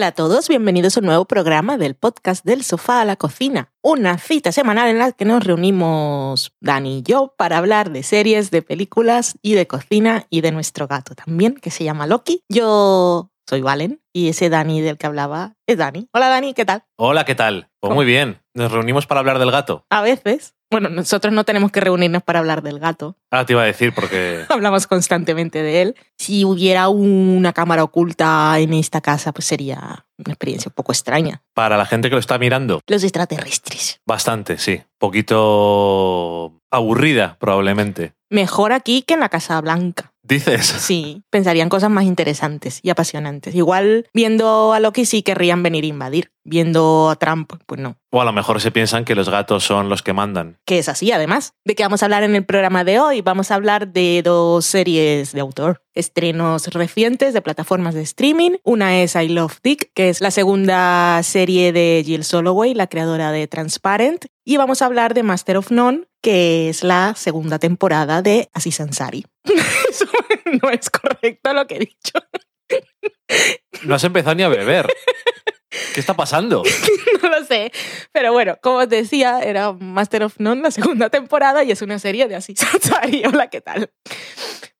Hola a todos, bienvenidos a un nuevo programa del podcast del sofá a la cocina. Una cita semanal en la que nos reunimos Dani y yo para hablar de series, de películas y de cocina y de nuestro gato también, que se llama Loki. Yo soy Valen y ese Dani del que hablaba es Dani. Hola Dani, ¿qué tal? Hola, ¿qué tal? Pues muy bien. Nos reunimos para hablar del gato. A veces, bueno, nosotros no tenemos que reunirnos para hablar del gato. Ah, te iba a decir porque... Hablamos constantemente de él. Si hubiera una cámara oculta en esta casa, pues sería una experiencia un poco extraña. Para la gente que lo está mirando, Los extraterrestres. bastante, sí. Poquito aburrida, probablemente. Mejor aquí que en la Casa Blanca. Dices. Sí, pensarían cosas más interesantes y apasionantes. Igual viendo a Loki sí querrían venir a invadir. Viendo a Trump, pues no. O a lo mejor se piensan que los gatos son los que mandan. Que es así, además. ¿De qué vamos a hablar en el programa de hoy? Vamos a hablar de dos series de autor. Estrenos recientes de plataformas de streaming. Una es I Love Dick, que es la segunda serie de Jill Soloway, la creadora de Transparent. Y vamos a hablar de Master of None, que es la segunda temporada de Aziz Ansari. Eso no es correcto lo que he dicho. No has empezado ni a beber. ¿Qué está pasando? no lo sé. Pero bueno, como os decía, era Master of None, la segunda temporada, y es una serie de Aziz Ansari. Hola, ¿qué tal?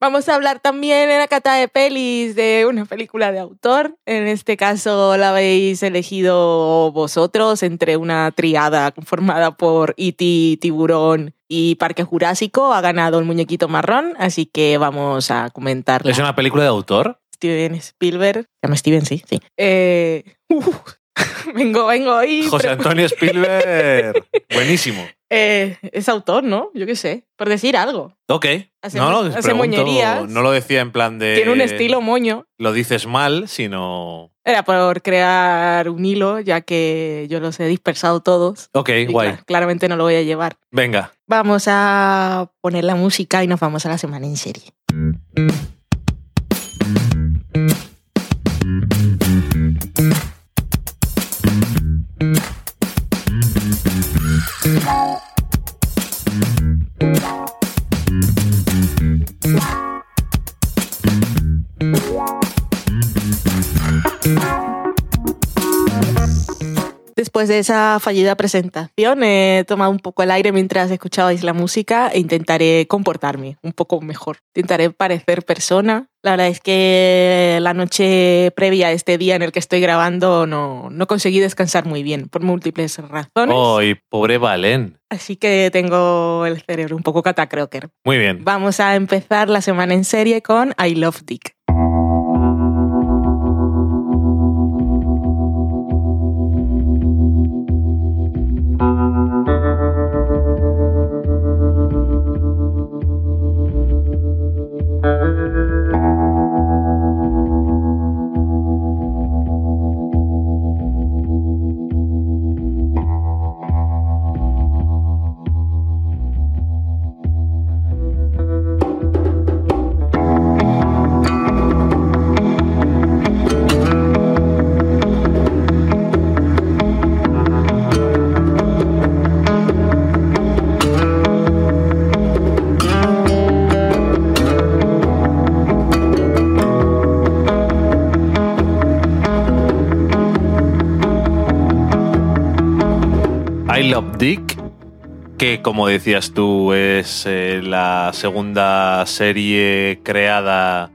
Vamos a hablar también en la cata de pelis de una película de autor. En este caso la habéis elegido vosotros entre una triada conformada por E.T., Tiburón y Parque Jurásico. Ha ganado el muñequito marrón, así que vamos a comentarla. ¿Es una película de autor? Steven Spielberg. Se llama Steven, sí, sí. Eh, uh, vengo, vengo hoy. José Antonio Spielberg. Buenísimo. Eh, es autor, ¿no? Yo qué sé, por decir algo. Ok. Hace no, no, hace pregunto, no lo decía en plan de... Tiene un estilo moño. Lo dices mal, sino... Era por crear un hilo, ya que yo los he dispersado todos. Ok, guay. cla- claramente no lo voy a llevar. Venga. Vamos a poner la música y nos vamos a la semana en serie. Después de esa fallida presentación, he tomado un poco el aire mientras escuchabais la música e intentaré comportarme un poco mejor. Intentaré parecer persona. La verdad es que la noche previa a este día en el que estoy grabando no, no conseguí descansar muy bien por múltiples razones. ¡Ay, pobre Valen! Así que tengo el cerebro un poco catacroker. Muy bien. Vamos a empezar la semana en serie con I Love Dick. Como decías tú es eh, la segunda serie creada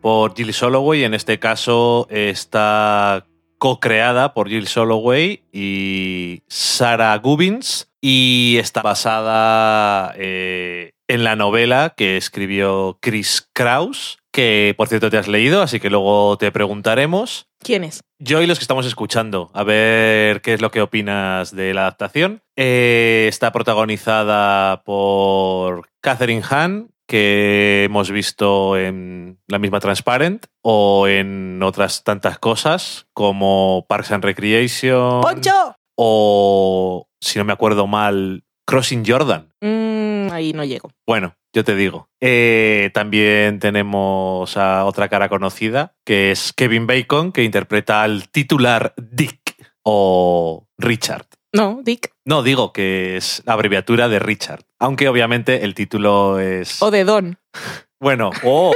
por Jill Soloway. En este caso está co-creada por Jill Soloway y Sarah Gubbins y está basada eh, en la novela que escribió Chris Kraus, que por cierto te has leído, así que luego te preguntaremos. ¿Quién es? Yo y los que estamos escuchando, a ver qué es lo que opinas de la adaptación. Eh, está protagonizada por Catherine Hahn, que hemos visto en la misma Transparent o en otras tantas cosas como Parks and Recreation ¡Poncho! o, si no me acuerdo mal, Crossing Jordan. Mm, ahí no llego. Bueno, yo te digo. Eh, también tenemos a otra cara conocida, que es Kevin Bacon, que interpreta al titular Dick o Richard. No, Dick. No, digo que es la abreviatura de Richard. Aunque obviamente el título es. O de Don. Bueno, oh.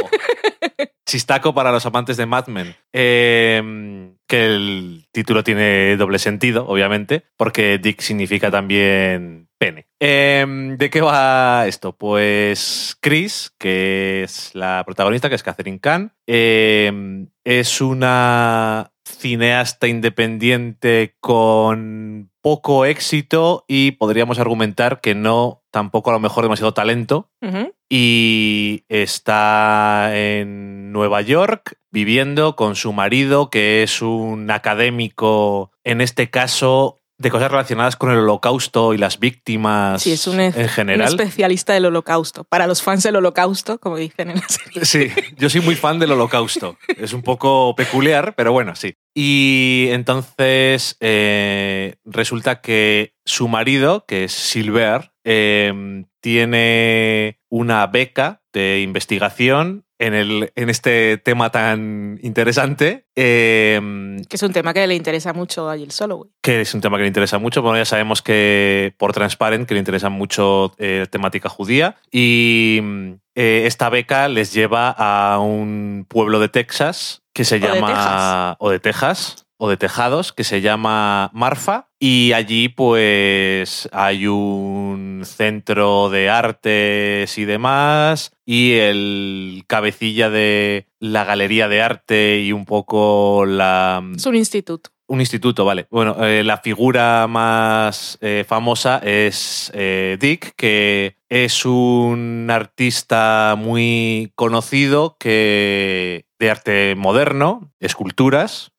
chistaco para los amantes de Mad Men. Eh, que el título tiene doble sentido, obviamente, porque Dick significa también pene. Eh, ¿De qué va esto? Pues Chris, que es la protagonista, que es Catherine Kahn, eh, es una cineasta independiente con poco éxito y podríamos argumentar que no tampoco a lo mejor demasiado talento. Y está en Nueva York viviendo con su marido, que es un académico, en este caso, de cosas relacionadas con el holocausto y las víctimas Sí, es un, en un general. especialista del holocausto. Para los fans del holocausto, como dicen en la serie. Sí, yo soy muy fan del holocausto. Es un poco peculiar, pero bueno, sí. Y entonces eh, resulta que su marido, que es Silver, eh, tiene una beca de investigación en, el, en este tema tan interesante, eh, Que es un tema que le interesa mucho a Jill Soloway. que es un tema que le interesa mucho. Bueno, ya sabemos que por Transparent que le interesa mucho eh, temática judía. Y eh, esta beca les lleva a un pueblo de Texas que se O llama. O de Texas. O de Tejados, que se llama Marfa. Y allí, pues, hay un centro de artes y demás. Y el cabecilla de la galería de arte y un poco la. Es un instituto. Un instituto, vale. Bueno, eh, la figura más eh, famosa es eh, Dick, que es un artista muy conocido que de arte moderno, esculturas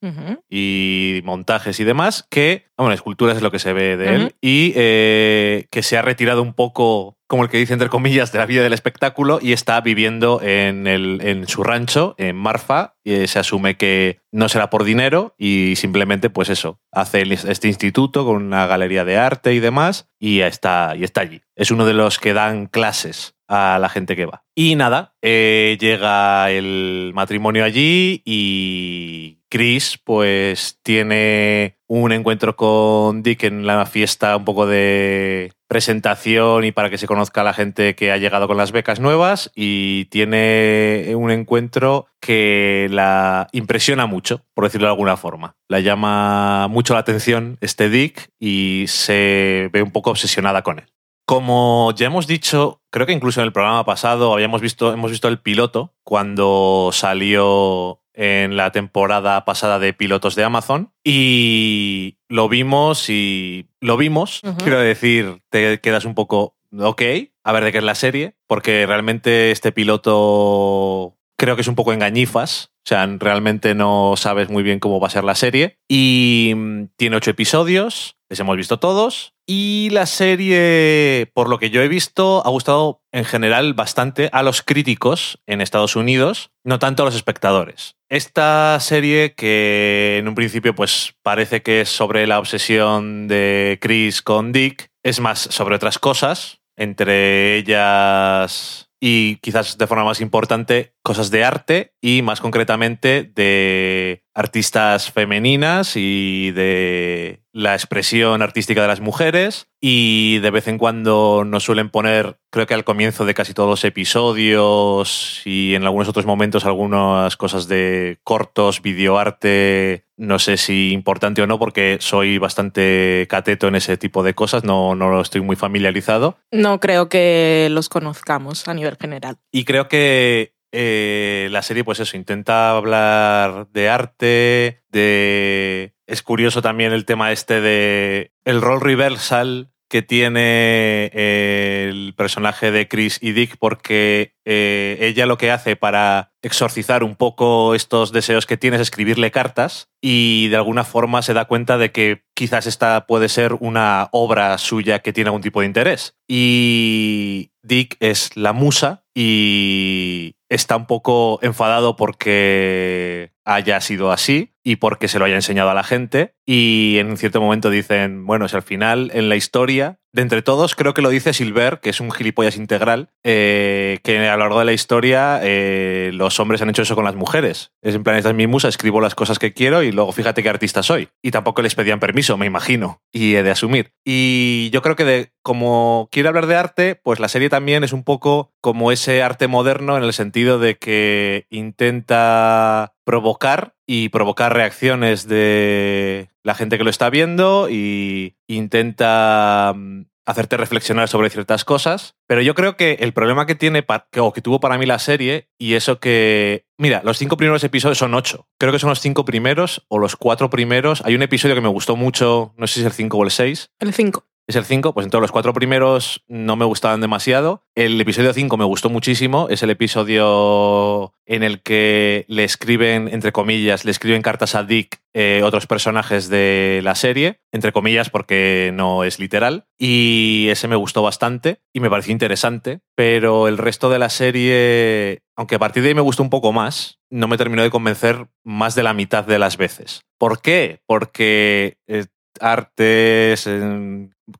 y montajes y demás, que, bueno, esculturas es lo que se ve de él, y eh, que se ha retirado un poco, como el que dice entre comillas, de la vida del espectáculo y está viviendo en, el, en su rancho, en Marfa, y se asume que no será por dinero y simplemente, pues eso, hace este instituto con una galería de arte y demás, y está, y está allí. Es uno de los que dan clases a la gente que va. Y nada, eh, llega el matrimonio allí y Chris pues tiene un encuentro con Dick en la fiesta un poco de presentación y para que se conozca a la gente que ha llegado con las becas nuevas y tiene un encuentro que la impresiona mucho, por decirlo de alguna forma. La llama mucho la atención este Dick y se ve un poco obsesionada con él. Como ya hemos dicho, creo que incluso en el programa pasado habíamos visto, hemos visto el piloto cuando salió en la temporada pasada de pilotos de Amazon y lo vimos y lo vimos, quiero decir, te quedas un poco, ok, a ver de qué es la serie, porque realmente este piloto creo que es un poco engañifas. O sea, realmente no sabes muy bien cómo va a ser la serie. Y mm, tiene ocho episodios, les hemos visto todos. Y la serie, por lo que yo he visto, ha gustado en general bastante a los críticos en Estados Unidos, no tanto a los espectadores. Esta serie, que en un principio pues parece que es sobre la obsesión de Chris con Dick, es más sobre otras cosas, entre ellas y quizás de forma más importante cosas de arte y más concretamente de artistas femeninas y de la expresión artística de las mujeres y de vez en cuando nos suelen poner creo que al comienzo de casi todos los episodios y en algunos otros momentos algunas cosas de cortos, videoarte, no sé si importante o no porque soy bastante cateto en ese tipo de cosas, no, no estoy muy familiarizado No creo que los conozcamos a nivel general. y creo que eh, la serie, pues eso, intenta hablar de arte, de... Es curioso también el tema este de el rol reversal que tiene el personaje de Chris y Dick porque eh, ella lo que hace para exorcizar un poco estos deseos que tiene es escribirle cartas y de alguna forma se da cuenta de que quizás esta puede ser una obra suya que tiene algún tipo de interés. Y Dick es la musa y está un poco enfadado porque haya sido así y porque se lo haya enseñado a la gente. Y en un cierto momento dicen, bueno, si al final en la historia, de entre todos, creo que lo dice Silver, que es un gilipollas integral, eh, que a lo largo de la historia eh, los hombres han hecho eso con las mujeres. Es en plan, esta es mi escribo las cosas que quiero y luego fíjate qué artista soy. Y tampoco les pedían permiso, me imagino, y he de asumir. Y yo creo que como quiere hablar de arte, pues la serie también es un poco como ese arte moderno en el sentido de que intenta provocar y provocar reacciones de la gente que lo está viendo y intenta mm, hacerte reflexionar sobre ciertas cosas. Pero yo creo que el problema que tiene o que tuvo para mí la serie y eso que... Mira, los cinco primeros episodios son ocho. Creo que son los cinco primeros o los cuatro primeros. Hay un episodio que me gustó mucho, no sé si es el cinco o el seis. El cinco es el 5, pues entonces los cuatro primeros no me gustaban demasiado. El episodio 5 me gustó muchísimo, es el episodio en el que le escriben, entre comillas, le escriben cartas a Dick eh, otros personajes de la serie, entre comillas porque no es literal, y ese me gustó bastante y me pareció interesante, pero el resto de la serie, aunque a partir de ahí me gustó un poco más, no me terminó de convencer más de la mitad de las veces. ¿Por qué? Porque eh, artes,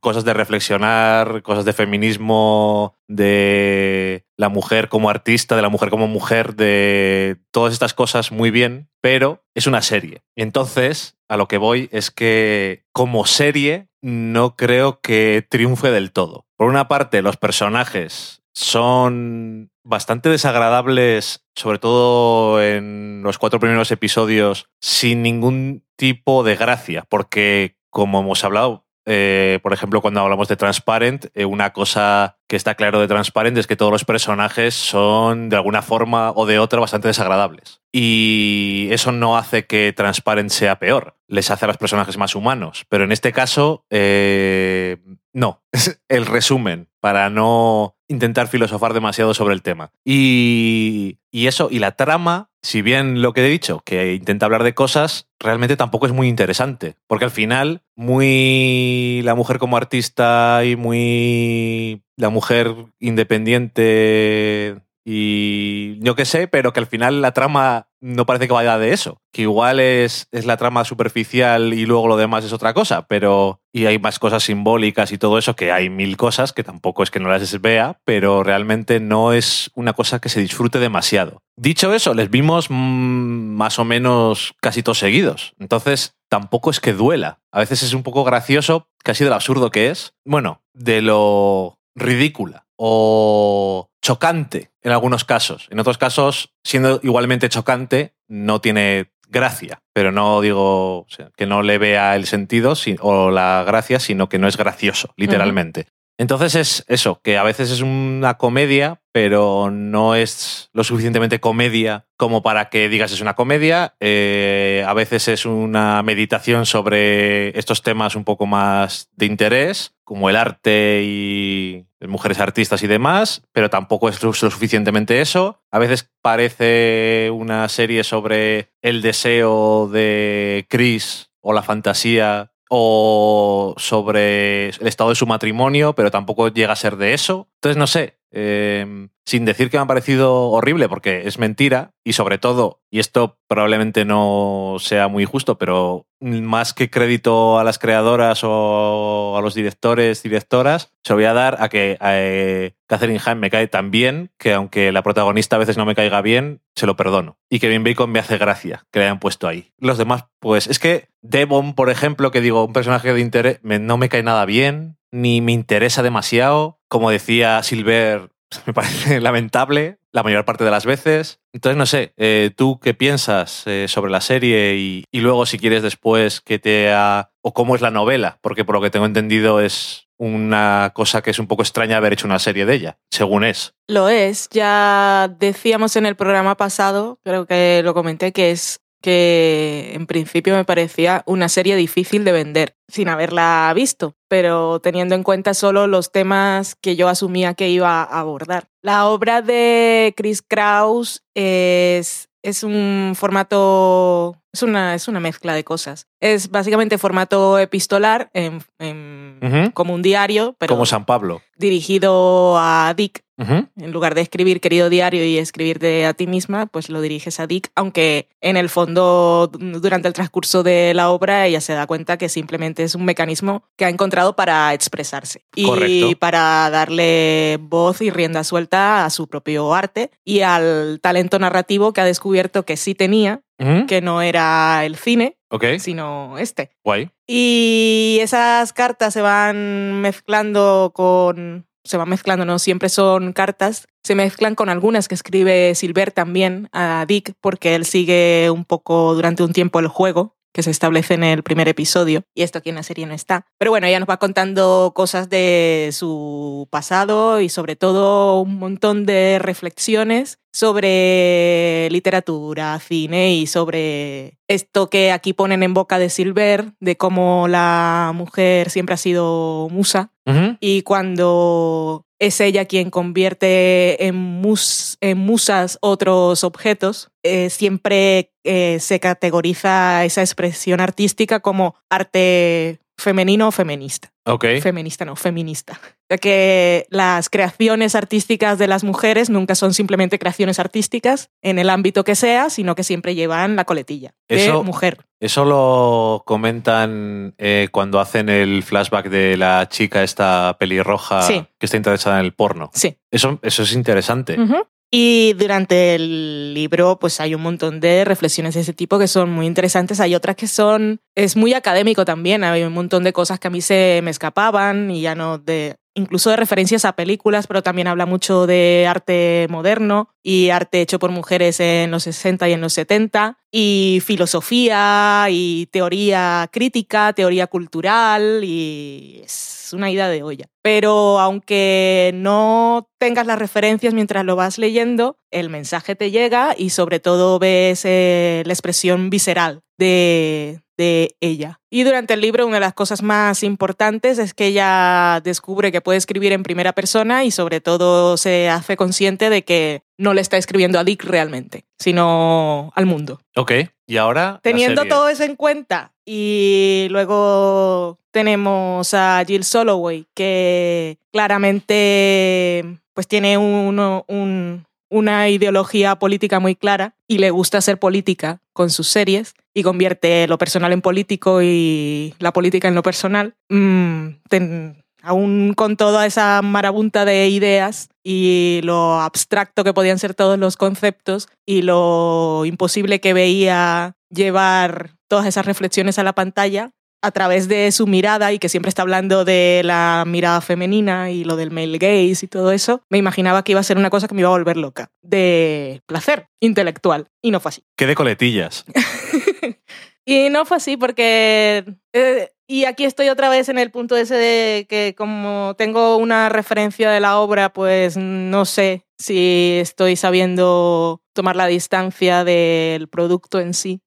cosas de reflexionar, cosas de feminismo, de la mujer como artista, de la mujer como mujer, de todas estas cosas muy bien, pero es una serie. Entonces, a lo que voy es que como serie no creo que triunfe del todo. Por una parte, los personajes son bastante desagradables, sobre todo en los cuatro primeros episodios, sin ningún tipo de gracia, porque como hemos hablado, eh, por ejemplo, cuando hablamos de Transparent, eh, una cosa que está claro de Transparent es que todos los personajes son de alguna forma o de otra bastante desagradables. Y eso no hace que Transparent sea peor, les hace a los personajes más humanos. Pero en este caso, eh, no. El resumen, para no intentar filosofar demasiado sobre el tema. Y, y eso, y la trama, si bien lo que he dicho, que intenta hablar de cosas, realmente tampoco es muy interesante. Porque al final, muy la mujer como artista y muy la mujer independiente y yo qué sé, pero que al final la trama no parece que vaya de eso. Que igual es, es, la trama superficial y luego lo demás es otra cosa, pero. Y hay más cosas simbólicas y todo eso, que hay mil cosas que tampoco es que no las vea, pero realmente no es una cosa que se disfrute demasiado. Dicho eso, les vimos mm, más o menos casi todos seguidos. Entonces, tampoco es que duela. A veces es un poco gracioso, casi de lo absurdo que es. Bueno, de lo ridícula o chocante en algunos casos. En otros casos, siendo igualmente chocante, no tiene gracia, pero no digo que no le vea el sentido o la gracia, sino que no es gracioso, literalmente. Entonces es eso, que a veces es una comedia, pero no es lo suficientemente comedia como para que digas es una comedia. Eh, a veces es una meditación sobre estos temas un poco más de interés, como el arte y mujeres artistas y demás, pero tampoco es lo suficientemente eso. A veces parece una serie sobre el deseo de Chris o la fantasía o sobre el estado de su matrimonio, pero tampoco llega a ser de eso. Entonces, no sé, eh, sin decir que me ha parecido horrible, porque es mentira, y sobre todo, y esto probablemente no sea muy justo, pero más que crédito a las creadoras o a los directores, directoras, se voy a dar a que eh, Catherine Hahn me cae tan bien que aunque la protagonista a veces no me caiga bien, se lo perdono. Y que Kevin Bacon me hace gracia que le hayan puesto ahí. Los demás, pues es que Devon, por ejemplo, que digo, un personaje de interés, no me cae nada bien, ni me interesa demasiado. Como decía Silver, me parece lamentable la mayor parte de las veces. Entonces, no sé, eh, ¿tú qué piensas eh, sobre la serie y, y, luego si quieres después que te ha... o cómo es la novela? Porque por lo que tengo entendido es una cosa que es un poco extraña haber hecho una serie de ella, según es. Lo es, ya decíamos en el programa pasado, creo que lo comenté, que es que en principio me parecía una serie difícil de vender, sin haberla visto, pero teniendo en cuenta solo los temas que yo asumía que iba a abordar. La obra de Chris Kraus es, es un formato, es una, es una mezcla de cosas. Es básicamente formato epistolar, en, como un diario, pero... Como San Pablo. Dirigido a Dick, en lugar de escribir querido diario y escribirte a ti misma, pues lo diriges a Dick, aunque en el fondo durante el transcurso de la obra ella se da cuenta que simplemente es un mecanismo que ha encontrado para expresarse. Y para darle voz y rienda suelta a su propio arte y al talento narrativo que ha descubierto que sí tenía, que no era el cine, sino este. Guay. Y esas cartas se van mezclando con se van mezclando, no siempre son cartas, se mezclan con algunas que escribe Silver también a Dick, porque él sigue un poco durante un tiempo el juego que se establece en el primer episodio, y esto aquí en la serie no está. Pero bueno, ella nos va contando cosas de su pasado y sobre todo un montón de reflexiones sobre literatura, cine y sobre esto que aquí ponen en boca de Silver, de cómo la mujer siempre ha sido musa y cuando es ella quien convierte en, mus, en musas otros objetos, eh, siempre eh, se categoriza esa expresión artística como arte femenino o feminista. Ok. Feminista, no, feminista. Que las creaciones artísticas de las mujeres nunca son simplemente creaciones artísticas en el ámbito que sea, sino que siempre llevan la coletilla de Eso- mujer. Eso lo comentan eh, cuando hacen el flashback de la chica esta pelirroja Sí. que está interesada en el porno. Sí. Eso, eso es interesante. Y durante el libro, pues hay un montón de reflexiones de ese tipo que son muy interesantes. Hay otras que son. Es muy académico también. Hay un montón de cosas que a mí se me escapaban y ya no de. Incluso de referencias a películas, pero también habla mucho de arte moderno y arte hecho por mujeres en los 60 y en los 70, y filosofía y teoría crítica, teoría cultural, y es una ida de olla. Pero aunque no tengas las referencias mientras lo vas leyendo, el mensaje te llega y sobre todo ves eh, la expresión visceral de, de ella. Y durante el libro una de las cosas más importantes es que ella descubre que puede escribir en primera persona y sobre todo se hace consciente de que no le está escribiendo a Dick realmente, sino al mundo. Ok. Y ahora. Teniendo todo eso en cuenta y luego tenemos a Jill Soloway que claramente pues tiene uno- un- una ideología política muy clara y le gusta hacer política con sus series y convierte lo personal en político y la política en lo personal. Mm, ten- aún con toda esa marabunta de ideas y lo abstracto que podían ser todos los conceptos y lo imposible que veía llevar todas esas reflexiones a la pantalla a través de su mirada y que siempre está hablando de la mirada femenina y lo del male gaze y todo eso, me imaginaba que iba a ser una cosa que me iba a volver loca, de placer intelectual. Y no fue así. Qué de coletillas. Y no fue así porque... eh, y aquí estoy otra vez en el punto ese de que como tengo una referencia de la obra, pues no sé si estoy sabiendo tomar la distancia del producto en sí.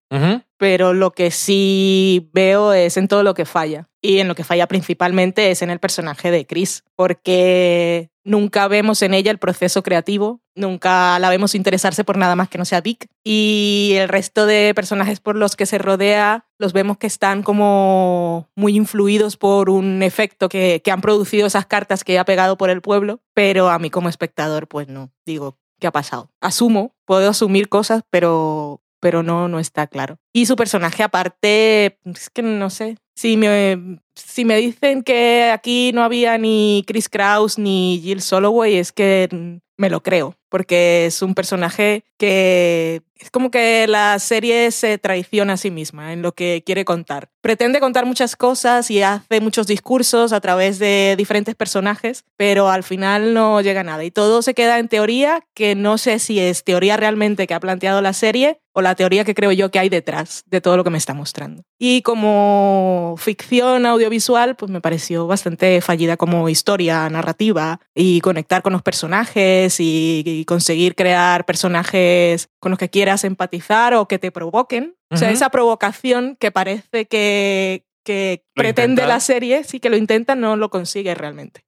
Pero lo que sí veo es en todo lo que falla. Y en lo que falla principalmente es en el personaje de Chris, porque nunca vemos en ella el proceso creativo, nunca la vemos interesarse por nada más que no sea Dick. Y el resto de personajes por los que se rodea los vemos que están como muy influidos por un efecto que, que han producido esas cartas que ha pegado por el pueblo, pero a mí como espectador pues no, digo, ¿qué ha pasado? Asumo, puedo asumir cosas, pero pero no, no está claro. Y su personaje aparte, es que no sé, si me, si me dicen que aquí no había ni Chris Kraus ni Jill Soloway, es que me lo creo, porque es un personaje que es como que la serie se traiciona a sí misma en lo que quiere contar. Pretende contar muchas cosas y hace muchos discursos a través de diferentes personajes, pero al final no llega a nada. Y todo se queda en teoría, que no sé si es teoría realmente que ha planteado la serie o la teoría que creo yo que hay detrás de todo lo que me está mostrando. Y como ficción audiovisual, pues me pareció bastante fallida como historia narrativa y conectar con los personajes y, y conseguir crear personajes con los que quieras empatizar o que te provoquen. O sea, esa provocación que parece que, que pretende intenta. la serie, sí que lo intenta, no lo consigue realmente.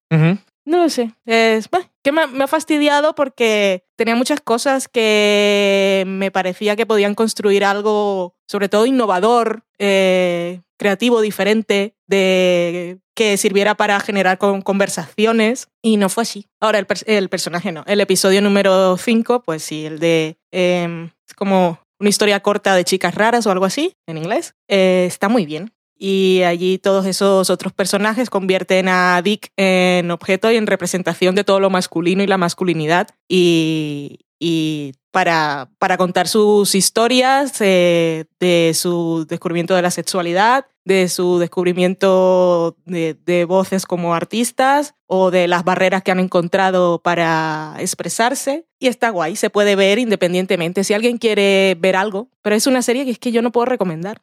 No lo sé. Es, bah, que me, ha- fastidiado porque tenía muchas cosas que me parecía que podían construir algo, sobre todo innovador, eh, creativo, diferente, de que sirviera para generar con- conversaciones y no fue así. Ahora, el, el personaje no. El episodio número 5, pues sí, el de... es como una historia corta de chicas raras o algo así, en inglés. Eh, está muy bien. Y allí todos esos otros personajes convierten a Dick en objeto y en representación de todo lo masculino y la masculinidad. Y, y para, para contar sus historias eh, de su descubrimiento de la sexualidad, de su descubrimiento de, de voces como artistas o de las barreras que han encontrado para expresarse. Y está guay, se puede ver independientemente. Si alguien quiere ver algo, pero es una serie que es que yo no puedo recomendar.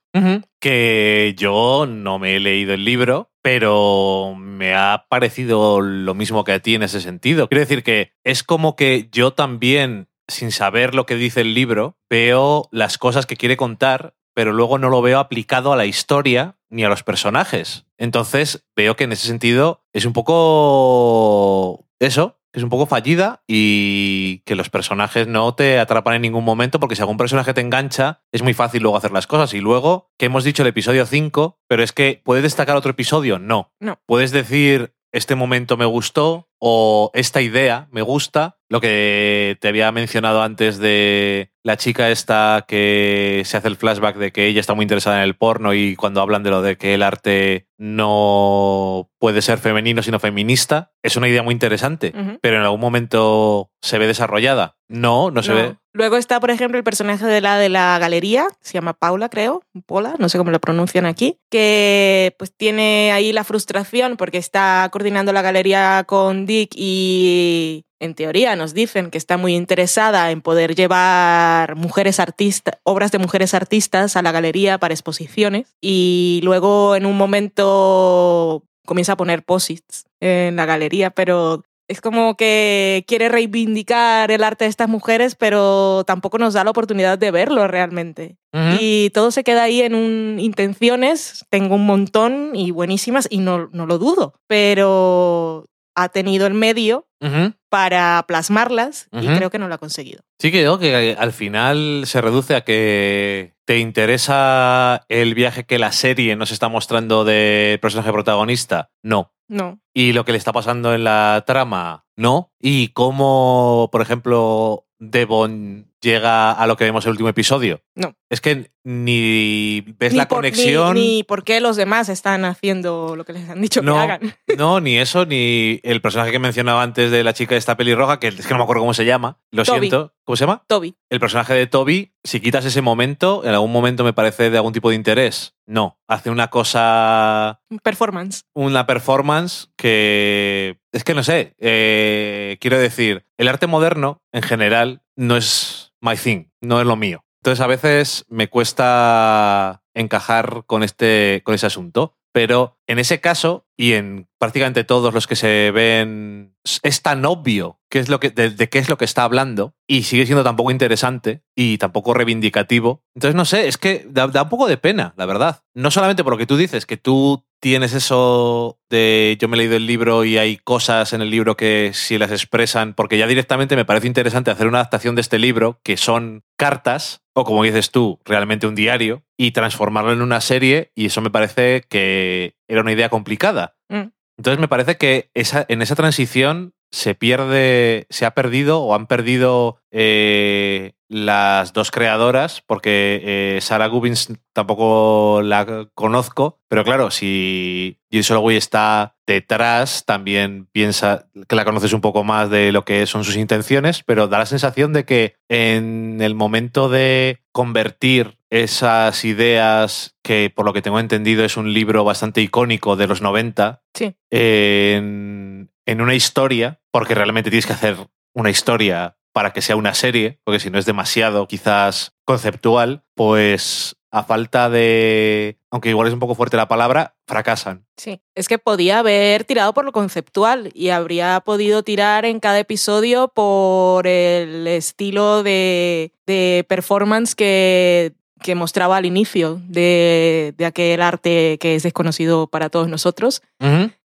Que yo no me he leído el libro, pero me ha parecido lo mismo que a ti en ese sentido. Quiero decir que es como que yo también, sin saber lo que dice el libro, veo las cosas que quiere contar, pero luego no lo veo aplicado a la historia ni a los personajes. Entonces veo que en ese sentido es un poco eso, que es un poco fallida y que los personajes no te atrapan en ningún momento porque si algún personaje te engancha es muy fácil luego hacer las cosas. Y luego, que hemos dicho el episodio 5, pero es que ¿puedes destacar otro episodio? No. No. Puedes decir, este momento me gustó o esta idea me gusta, lo que te había mencionado antes de la chica esta que se hace el flashback de que ella está muy interesada en el porno y cuando hablan de lo de que el arte no puede ser femenino sino feminista, es una idea muy interesante, Ujú. pero en algún momento se ve desarrollada. No, no se No. ve. Luego está, por ejemplo, el personaje de la de la galería, se llama Paula, creo, Pola, no sé cómo lo pronuncian aquí, que pues tiene ahí la frustración porque está coordinando la galería con Y en teoría nos dicen que está muy interesada en poder llevar mujeres artistas, obras de mujeres artistas a la galería para exposiciones y luego en un momento comienza a poner posits en la galería, pero es como que quiere reivindicar el arte de estas mujeres, pero tampoco nos da la oportunidad de verlo realmente. Ujú. Y todo se queda ahí en un intenciones, tengo un montón y buenísimas y no, no lo dudo, pero ha tenido el medio para plasmarlas y creo que no lo ha conseguido. Sí que yo, que al final se reduce a que te interesa el viaje que la serie nos está mostrando del personaje protagonista. No. No. Y lo que le está pasando en la trama, no. Y cómo, por ejemplo, Devon llega a lo que vemos en el último episodio. No. Es que ni ves Ni la por- ni- conexión. Ni, por qué los demás están haciendo lo que les han dicho No. que hagan. No, ni eso, ni el personaje que mencionaba antes de la chica de esta pelirroja, que es que no me acuerdo cómo se llama. Lo Toby. siento. ¿Cómo se llama? Toby. el personaje de Toby, si quitas ese momento, en algún momento me parece de algún tipo de interés. No, hace una cosa, Performance. una performance que es que no sé, eh, quiero decir, el arte moderno en general no es my thing, no es lo mío. Entonces a veces me cuesta encajar con este con ese asunto, pero en ese caso y en prácticamente todos los que se ven es tan obvio qué es lo que de, qué es lo que está hablando y sigue siendo tampoco interesante y tampoco reivindicativo. Entonces no sé, es que da, da un poco de pena, la verdad. No solamente por lo que tú dices, que tú tienes eso de yo me he leído el libro y hay cosas en el libro que si las expresan, porque ya directamente me parece interesante hacer una adaptación de este libro que son cartas o como dices tú, realmente un diario y transformarlo en una serie y eso me parece que era una idea complicada. Mm. Entonces me parece que esa, en esa transición se pierde, se ha perdido o han perdido eh, las dos creadoras, porque eh, Sarah Gubbins tampoco la conozco, pero claro, si Jill Soloway está detrás, también piensa que la conoces un poco más de lo que son sus intenciones, pero da la sensación de que en el momento de convertir esas ideas, que por lo que tengo entendido es un libro bastante icónico de los 90, Sí. en, en una historia, porque realmente tienes que hacer una historia para que sea una serie, porque si no es demasiado quizás conceptual, pues a falta de, aunque igual es un poco fuerte la palabra, fracasan. Sí, es que podía haber tirado por lo conceptual y habría podido tirar en cada episodio por el estilo de, de performance que, que mostraba al inicio de, de aquel arte que es desconocido para todos nosotros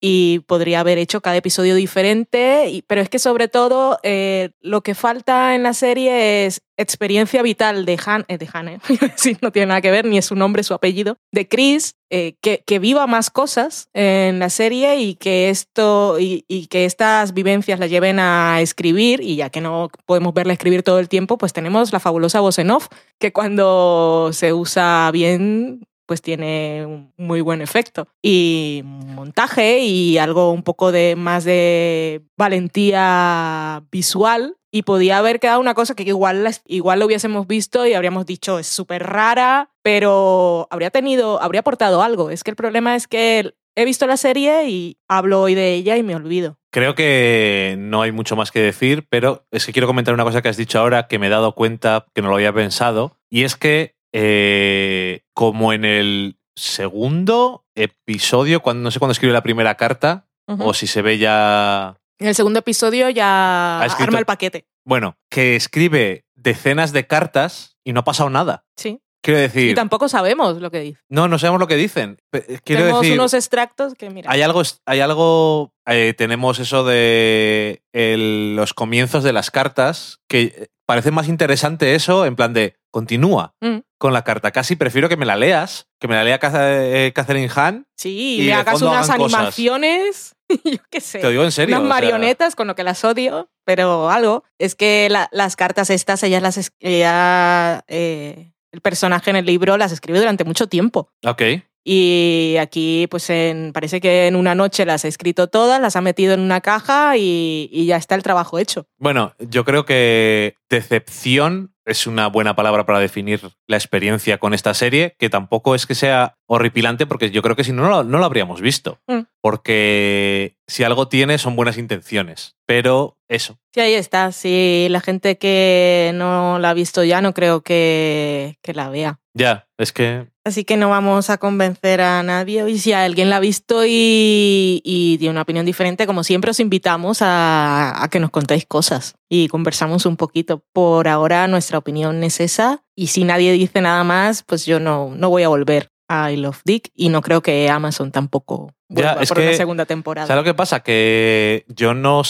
y podría haber hecho cada episodio diferente, y- pero es que sobre todo eh, lo que falta en la serie es experiencia vital de Han, eh, de Han, eh, decir, no tiene nada que ver, ni es su nombre, su apellido, de Chris, eh, que, que viva más cosas en la serie y que esto y, y que estas vivencias la lleven a escribir y ya que no podemos verla escribir todo el tiempo, pues tenemos la fabulosa voz en off que cuando se usa bien pues tiene un muy buen efecto. Y montaje y algo un poco de más de valentía visual. Y podía haber quedado una cosa que igual, igual lo hubiésemos visto y habríamos dicho es súper rara pero habría tenido, habría aportado algo. Es que el problema es que he visto la serie y hablo hoy de ella y me olvido. Creo que no hay mucho más que decir, pero es que quiero comentar una cosa que has dicho ahora que me he dado cuenta que no lo había pensado, y es que eh, como en el segundo episodio, cuando no sé cuándo escribe la primera carta, o si se ve ya... En el segundo episodio ya escrito- arma el paquete. Bueno, que escribe decenas de cartas y no ha pasado nada. Sí. Quiero decir, Y tampoco sabemos lo que dice. no, no sabemos lo que dicen. Quiero Tenemos decir, unos extractos que, mira. hay algo, hay algo eh, tenemos eso de el- los comienzos de las cartas que eh, parece más interesante eso en plan de continúa Mm. con la carta. Casi prefiero que me la leas, que me la lea eh, Catherine Hahn. Sí, y me hagas unas animaciones. yo qué sé. Te digo en serio. unas sea, marionetas con lo que las odio, pero algo. Es que la- las cartas estas, ellas las ella, eh, el personaje en el libro las escribe durante mucho tiempo. ok. Y aquí, pues en, parece que en una noche las ha escrito todas, las ha metido en una caja y, y ya está el trabajo hecho. Bueno, yo creo que decepción es una buena palabra para definir la experiencia con esta serie, que tampoco es que sea horripilante, porque yo creo que si no, no no lo habríamos visto. Mm. Porque si algo tiene son buenas intenciones. Pero eso. Sí, ahí está. Si la gente que no la ha visto ya, no creo que, que la vea. Ya, es que Así que no vamos a convencer a nadie. Y si alguien la ha visto y, y tiene una opinión diferente, como siempre os invitamos a, a que nos contéis cosas y conversamos un poquito. Por ahora nuestra opinión es esa y si nadie dice nada más, pues yo no, no voy a volver a I Love Dick y no creo que Amazon tampoco Ya, vuelva es por una que- segunda temporada. ¿Sabes lo que pasa? Que yo no.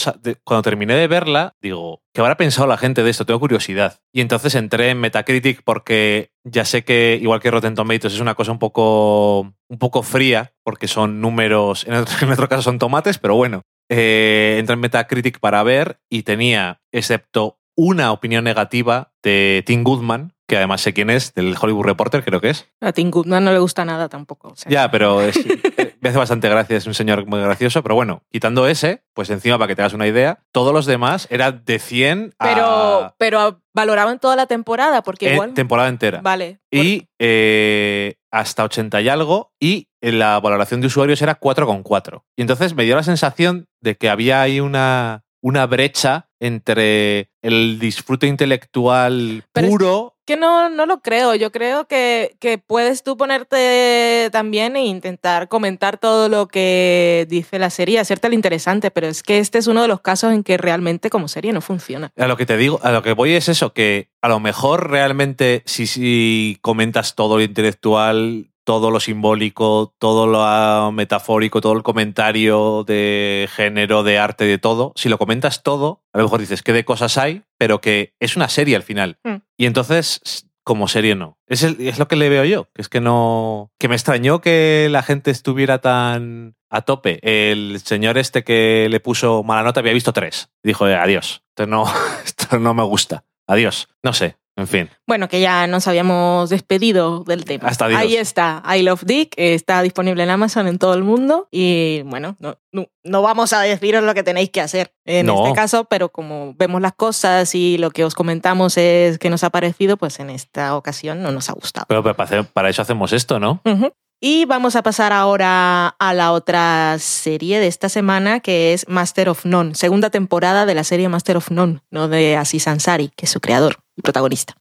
Cuando terminé de verla, digo, ¿qué habrá pensado la gente de esto? Tengo curiosidad. Y entonces entré en Metacritic porque ya sé que, igual que Rotten Tomatoes, es una cosa un poco, un poco fría, porque son números. En otro, en otro caso son tomates, pero bueno. Eh, entré en Metacritic para ver y tenía, excepto una opinión negativa de Tim Goodman, que además sé quién es, del Hollywood Reporter, creo que es. A Tim Goodman no le gusta nada tampoco. o sea. Ya, pero es- eh, me hace bastante gracia, es un señor muy gracioso, pero bueno, quitando ese, pues encima para que te hagas una idea, todos los demás eran de 100 a Pero, pero valoraban toda la temporada porque eh, igual... temporada entera. Vale. Y eh, hasta 80 y algo, y la valoración de usuarios era 4,4. Y entonces me dio la sensación de que había ahí una, una brecha entre el disfrute intelectual Pero es- puro Que no, no lo creo. Yo creo que, que puedes tú ponerte también e intentar comentar todo lo que dice la serie, hacerte lo interesante, pero es que este es uno de los casos en que realmente como serie no funciona. A lo que te digo, a lo que voy es eso, que a lo mejor realmente si, si comentas todo lo intelectual, todo lo simbólico, todo lo metafórico, todo el comentario de género, de arte, de todo, si lo comentas todo, a lo mejor dices que de cosas hay, pero que es una serie al final. Mm. Y entonces, como serie no. Es, el- es lo que le veo yo, que es que no... Que me extrañó que la gente estuviera tan a tope. El señor este que le puso mala nota había visto tres. Dijo, "Eh, adiós, esto no, esto no me gusta. Adiós. No sé, en fin. Bueno, que ya nos habíamos despedido del tema. Hasta adiós. Ahí está, I Love Dick, está disponible en Amazon en todo el mundo y bueno, no, no, no vamos a deciros lo que tenéis que hacer en No. este caso, pero como vemos las cosas y lo que os comentamos es que nos ha parecido, pues en esta ocasión no nos ha gustado. Pero para, hacer- para eso hacemos esto, ¿no? Ujú. Y vamos a pasar ahora a la otra serie de esta semana, que es Master of None, segunda temporada de la serie Master of None, no de Aziz Ansari, que es su creador y protagonista.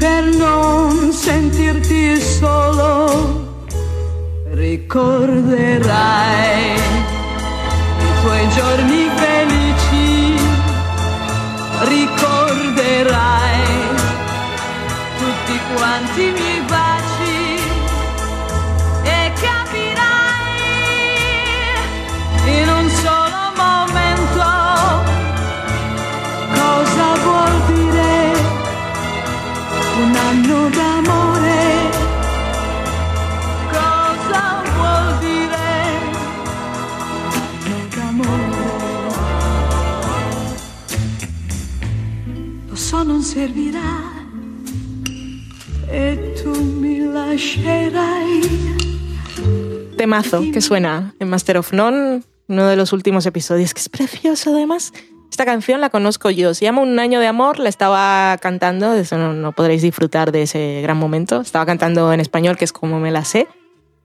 Per non solo, ricorderai giorni felici, ricorderai tutti quanti i miei Temazo que suena en Master of None. uno de los últimos episodios, que es precioso además. Esta canción la conozco yo, se llama Un año de amor, la estaba cantando, de eso no, no podréis disfrutar de ese gran momento. Estaba cantando en español, que es como me la sé,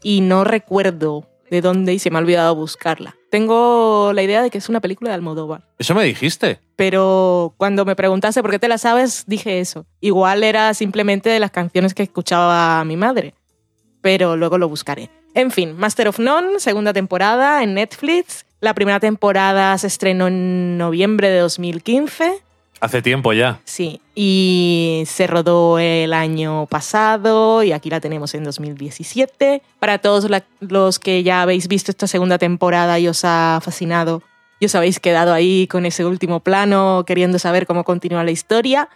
y no recuerdo de dónde y se me ha olvidado buscarla. Tengo la idea de que es una película de Almodóvar. Eso me dijiste. Pero cuando me preguntaste por qué te la sabes, dije eso. Igual era simplemente de las canciones que escuchaba mi madre. Pero luego lo buscaré. En fin, Master of None, segunda temporada en Netflix. La primera temporada se estrenó en noviembre de 2015. Hace tiempo ya. Sí, y se rodó el año pasado y aquí la tenemos en 2017. Para todos la- los que ya habéis visto esta segunda temporada y os ha fascinado y os habéis quedado ahí con ese último plano queriendo saber cómo continúa la historia,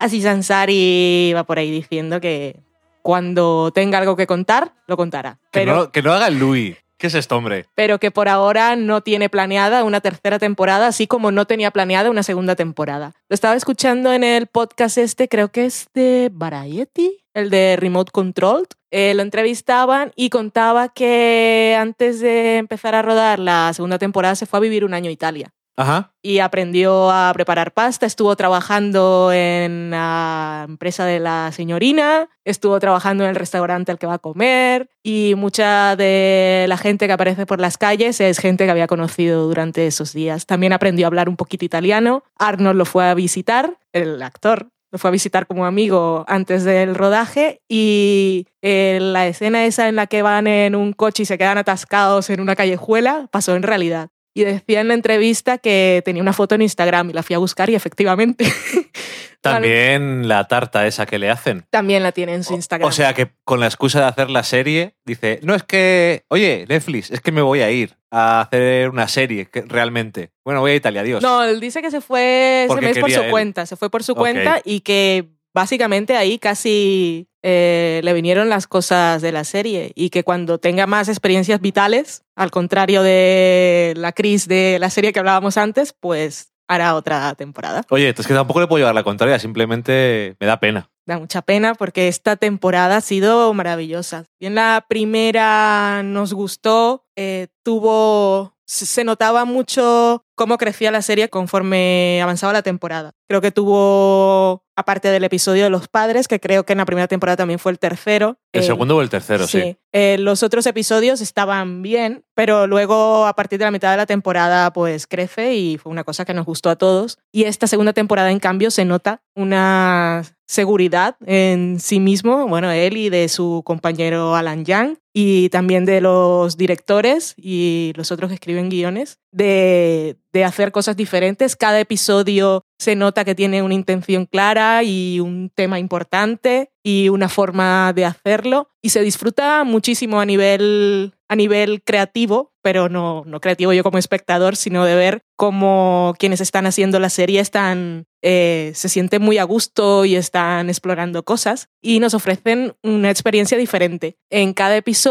así Sansari va por ahí diciendo que cuando tenga algo que contar, lo contará. Que, Pero no, que no haga Louis. ¿Qué es esto, hombre? pero que por ahora no tiene planeada una tercera temporada, así como no tenía planeada una segunda temporada. Lo estaba escuchando en el podcast este, creo que es de Variety, el de Remote Controlled. Eh, lo entrevistaban y contaba que antes de empezar a rodar la segunda temporada se fue a vivir un año a Italia Ajá. y aprendió a preparar pasta. Estuvo trabajando en la empresa de la señorina, estuvo trabajando en el restaurante al que va a comer y mucha de la gente que aparece por las calles es gente que había conocido durante esos días. También aprendió a hablar un poquito italiano. Arnold lo fue a visitar, el actor. Lo fue a visitar como amigo antes del rodaje y eh, la escena esa en la que van en un coche y se quedan atascados en una callejuela pasó en realidad. Y decía en la entrevista que tenía una foto en Instagram y la fui a buscar y efectivamente También la tarta esa que le hacen. también la tiene en su Instagram. O sea que con la excusa de hacer la serie, dice, no es que, oye, Netflix, es que me voy a ir a hacer una serie, que, realmente. Bueno, voy a Italia, adiós. no, él dice que se fue ese mes por su él. cuenta, se fue por su cuenta y que básicamente ahí casi eh, le vinieron las cosas de la serie y que cuando tenga más experiencias vitales, al contrario de la Cris de la serie que hablábamos antes, pues hará otra temporada. Oye, es que tampoco le puedo llevar la contraria, simplemente me da pena. Da mucha pena porque esta temporada ha sido maravillosa. Bien, la primera nos gustó, eh, tuvo. Se notaba mucho cómo crecía la serie conforme avanzaba la temporada. Creo que tuvo, aparte del episodio de los padres, que creo que en la primera temporada también fue el tercero. El eh, segundo o el tercero, sí. eh, los otros episodios estaban bien, pero luego a partir de la mitad de la temporada pues crece y fue una cosa que nos gustó a todos. Y esta segunda temporada en cambio se nota una seguridad en sí mismo, bueno, él y de su compañero Alan Young y también de los directores y los otros que escriben guiones, de, de hacer cosas diferentes. Cada episodio se nota que tiene una intención clara y un tema importante y una forma de hacerlo y se disfruta muchísimo a nivel a nivel creativo, pero no, no creativo yo como espectador, sino de ver cómo quienes están haciendo la serie están eh, se sienten muy a gusto y están explorando cosas y nos ofrecen una experiencia diferente en cada episodio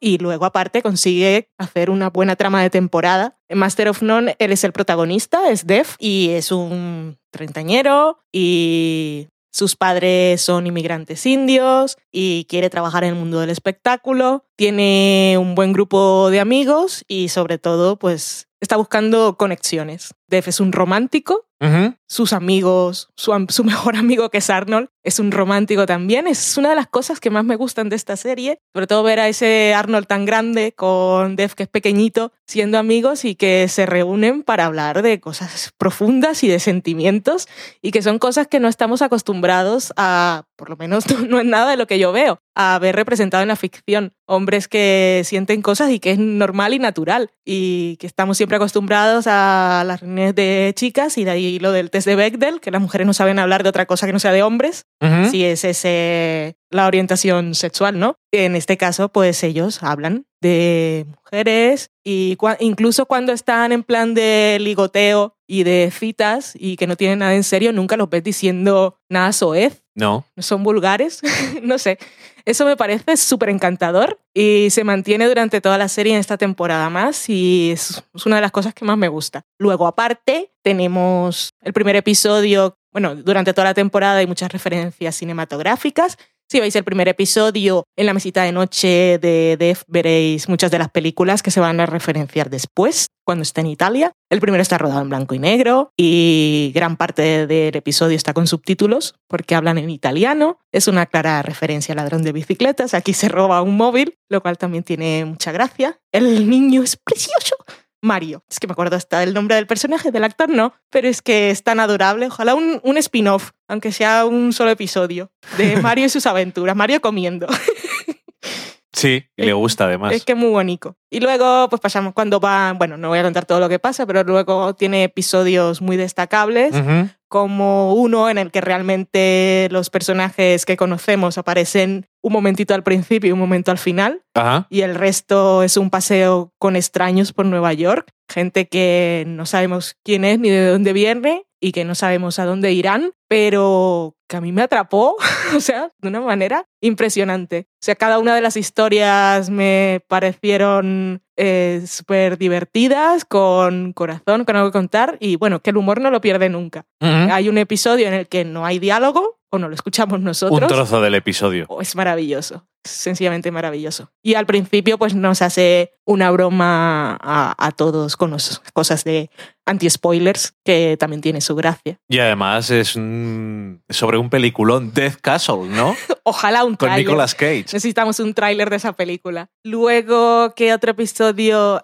y luego aparte consigue hacer una buena trama de temporada. En Master of None él es el protagonista, es Dev y es un treintañero y sus padres son inmigrantes indios y quiere trabajar en el mundo del espectáculo. Tiene un buen grupo de amigos y sobre todo pues está buscando conexiones. Dev es un romántico Sus amigos, su, su mejor amigo que es Arnold, es un romántico también. Es una de las cosas que más me gustan de esta serie. Sobre todo ver a ese Arnold tan grande con Dev que es pequeñito, siendo amigos y que se reúnen para hablar de cosas profundas y de sentimientos y que son cosas que no estamos acostumbrados a, por lo menos no es nada de lo que yo veo, a ver representado en la ficción. Hombres que sienten cosas y que es normal y natural y que estamos siempre acostumbrados a las reuniones de chicas y de ahí lo del test de Bechdel, que las mujeres no saben hablar de otra cosa que no sea de hombres, si es ese la orientación sexual, ¿no? En este caso, pues ellos hablan de mujeres y incluso cuando están en plan de ligoteo y de citas y que no tienen nada en serio, nunca los ves diciendo nada soez No. no son vulgares, no sé. Eso me parece súper encantador y se mantiene durante toda la serie en esta temporada más y es una de las cosas que más me gusta. Luego, aparte, tenemos el primer episodio, bueno, durante toda la temporada hay muchas referencias cinematográficas. Si veis el primer episodio en la mesita de noche de Def, veréis muchas de las películas que se van a referenciar después, cuando esté en Italia. El primero está rodado en blanco y negro y gran parte del episodio está con subtítulos porque hablan en italiano. Es una clara referencia al ladrón de bicicletas. Aquí se roba un móvil, lo cual también tiene mucha gracia. El niño es precioso. Mario. Es que me acuerdo hasta el nombre del personaje, del actor no, pero es que es tan adorable. Ojalá un, un spin-off, aunque sea un solo episodio, de Mario y sus aventuras. Mario comiendo. Sí, y le gusta además. Es que es muy bonito. Y luego, pues pasamos cuando va, bueno, no voy a contar todo lo que pasa, pero luego tiene episodios muy destacables, como uno en el que realmente los personajes que conocemos aparecen un momentito al principio y un momento al final, Ajá. y el resto es un paseo con extraños por Nueva York, gente que no sabemos quién es ni de dónde viene y que no sabemos a dónde irán, pero que a mí me atrapó, o sea, de una manera impresionante. O sea, cada una de las historias me parecieron eh, súper divertidas, con corazón, con algo que contar, y bueno, que el humor no lo pierde nunca. Hay un episodio en el que no hay diálogo, o no lo escuchamos nosotros. Un trozo del episodio. Oh, es maravilloso, es sencillamente maravilloso. Y al principio pues nos hace una broma a, a todos con las cosas de anti-spoilers, que también tiene su gracia. Y además es un- sobre un peliculón, Death Castle, ¿no? Ojalá un Con tráiler. Nicolas Cage. Necesitamos un tráiler de esa película. Luego, ¿qué otro episodio?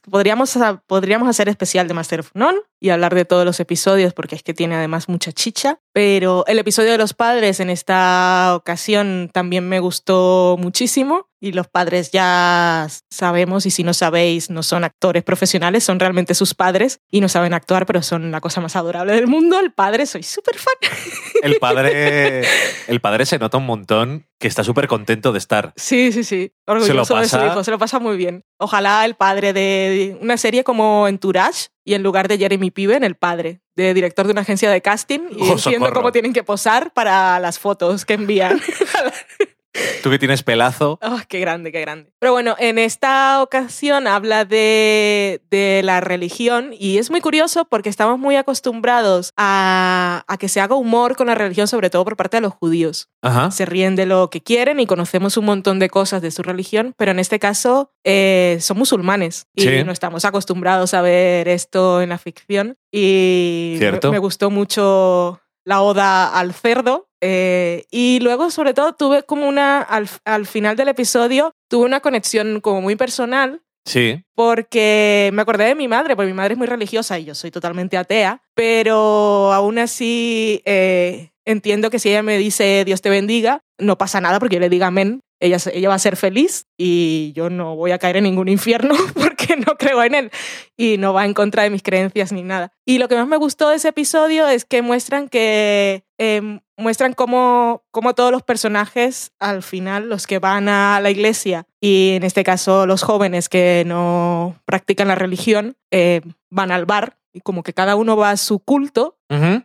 Podríamos, podríamos hacer especial de Master of None y hablar de todos los episodios porque es que tiene además mucha chicha. Pero el episodio de los padres en esta ocasión también me gustó muchísimo. Y los padres ya sabemos, y si no sabéis, no son actores profesionales, son realmente sus padres y no saben actuar, pero son la cosa más adorable del mundo. El padre, soy súper fan. El padre, el padre se nota un montón que está súper contento de estar. Sí, sí, sí. Se lo Orgulloso de su pasa- hijo, se lo pasa muy bien. Ojalá el padre de una serie como Entourage y en lugar de Jeremy Piven, el padre, de director de una agencia de casting y Oh, socorro. cómo tienen que posar para las fotos que envían. Tú que tienes pelazo. Oh, qué grande, qué grande. Pero bueno, en esta ocasión habla de, de la religión y es muy curioso porque estamos muy acostumbrados a, a que se haga humor con la religión, sobre todo por parte de los judíos. Ajá. Se ríen de lo que quieren y conocemos un montón de cosas de su religión, pero en este caso eh, son musulmanes y Sí. no estamos acostumbrados a ver esto en la ficción. Y me- Cierto. me gustó mucho la oda al cerdo. Eh, y luego, sobre todo, tuve como una, al, al final del episodio, tuve una conexión como muy personal Sí. porque me acordé de mi madre, porque mi madre es muy religiosa y yo soy totalmente atea, pero aún así eh, entiendo que si ella me dice Dios te bendiga, no pasa nada porque yo le diga amén. Ella, ella va a ser feliz y yo no voy a caer en ningún infierno porque no creo en él y no va en contra de mis creencias ni nada. Y lo que más me gustó de ese episodio es que muestran que eh, muestran cómo, cómo todos los personajes al final, los que van a la iglesia y en este caso los jóvenes que no practican la religión, eh, van al bar y como que cada uno va a su culto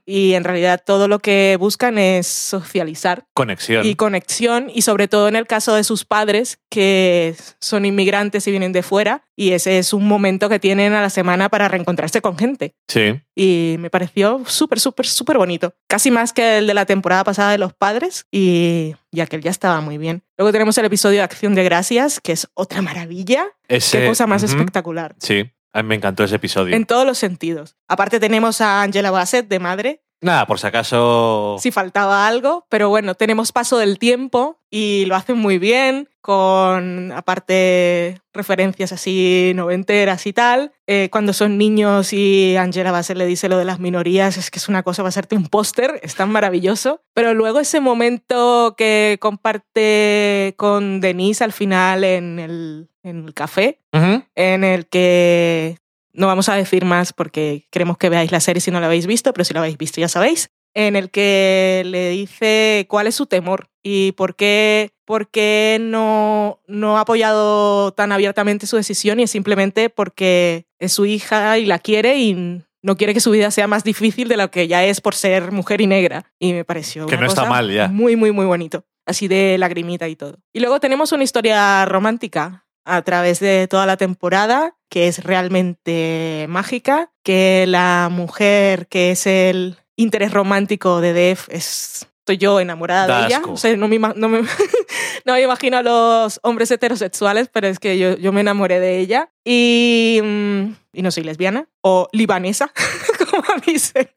y en realidad todo lo que buscan es socializar Conexión. y conexión y sobre todo en el caso de sus padres que son inmigrantes y vienen de fuera y ese es un momento que tienen a la semana para reencontrarse con gente Sí. y me pareció súper, súper, súper bonito. Casi más que el de la temporada pasada de los padres y, y aquel ya estaba muy bien. Luego tenemos el episodio de Acción de Gracias, que es otra maravilla. Ese, Qué cosa más espectacular. Sí. A mí me encantó ese episodio. En todos los sentidos. Aparte tenemos a Angela Bassett de madre, Nada, por si acaso. si faltaba algo, pero bueno, tenemos paso del tiempo y lo hacen muy bien, con aparte referencias así noventeras y tal. Eh, cuando son niños y Angela Bassett le dice lo de las minorías, es que es una cosa, va a hacerte un póster, es tan maravilloso. Pero luego ese momento que comparte con Denise al final en el, en el café, en el que no vamos a decir más porque queremos que veáis la serie si no la habéis visto, pero si la habéis visto ya sabéis, en el que le dice cuál es su temor y por qué, por qué no, no ha apoyado tan abiertamente su decisión y es simplemente porque es su hija y la quiere y no quiere que su vida sea más difícil de lo que ya es por ser mujer y negra. Y me pareció Que una no está mal ya. muy, muy, muy bonito. Así de lagrimita y todo. Y luego tenemos una historia romántica a través de toda la temporada que es realmente mágica, que la mujer que es el interés romántico de Def es estoy yo enamorada Da de ella. asco. O sea, no, me, no, me, no me imagino a los hombres heterosexuales, pero es que yo, yo me enamoré de ella. Y, mm, y no soy lesbiana o libanesa, como dicen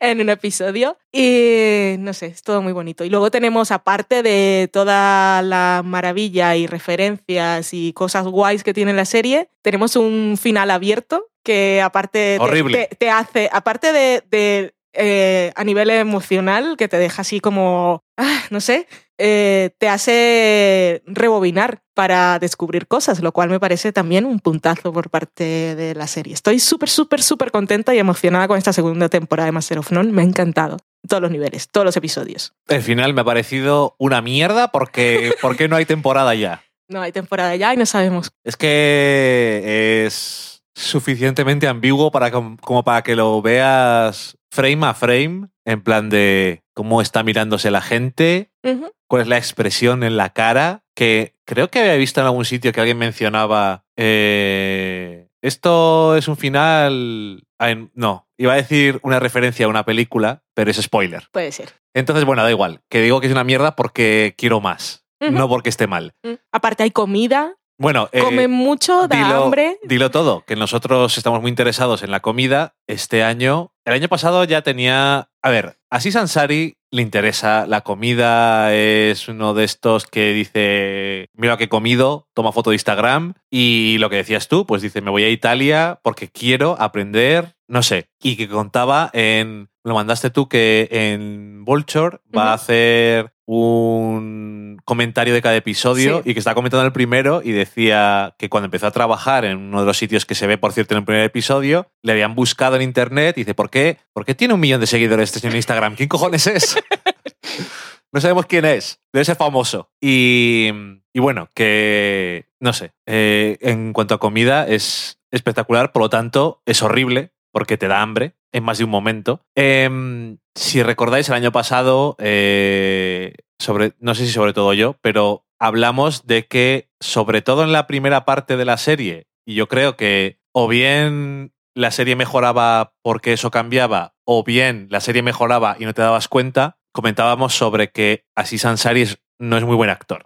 en un episodio. Y no sé, es todo muy bonito. Y luego tenemos, aparte de toda la maravilla y referencias y cosas guays que tiene la serie, tenemos un final abierto que aparte te- Horrible. te, te hace, aparte de, de, eh, a nivel emocional, que te deja así como, ah, no sé, eh, te hace rebobinar para descubrir cosas, lo cual me parece también un puntazo por parte de la serie. Estoy súper, súper, súper contenta y emocionada con esta segunda temporada de Master of None. Me ha encantado. Todos los niveles, todos los episodios. El final me ha parecido una mierda porque, porque no hay temporada ya. No hay temporada ya y no sabemos. Es que es suficientemente ambiguo para com- como para que lo veas frame a frame, en plan de cómo está mirándose la gente, cuál es la expresión en la cara, que creo que había visto en algún sitio que alguien mencionaba, eh, esto es un final... ay, no, iba a decir una referencia a una película, pero es spoiler. Puede ser. Entonces, bueno, da igual, que digo que es una mierda porque quiero más, no porque esté mal. Mm. Aparte hay comida, Bueno, eh, comen mucho, da dilo, hambre. dilo todo, que nosotros estamos muy interesados en la comida. Este año, el año pasado ya tenía. A ver, a Sis Ansari le interesa la comida, es uno de estos que dice: Mira que he comido, toma foto de Instagram. Y lo que decías tú, pues dice: Me voy a Italia porque quiero aprender, no sé. Y que contaba en. Lo mandaste tú que en Vulture va a hacer un comentario de cada episodio Sí. y que está comentando el primero y decía que cuando empezó a trabajar en uno de los sitios que se ve, por cierto, en el primer episodio, le habían buscado en internet y dice, ¿por qué? ¿Por qué tiene un millón de seguidores este señor en Instagram? ¿Quién cojones es? no sabemos quién es. Debe ser famoso. Y, y bueno, que no sé. eh, en cuanto a comida, es espectacular, por lo tanto, es horrible porque te da hambre en más de un momento. Em, si recordáis, el año pasado, eh, sobre, no sé si sobre todo yo, pero hablamos de que, sobre todo en la primera parte de la serie, y yo creo que o bien la serie mejoraba porque eso cambiaba, o bien la serie mejoraba y no te dabas cuenta, comentábamos sobre que Aziz Ansari es- no es muy buen actor.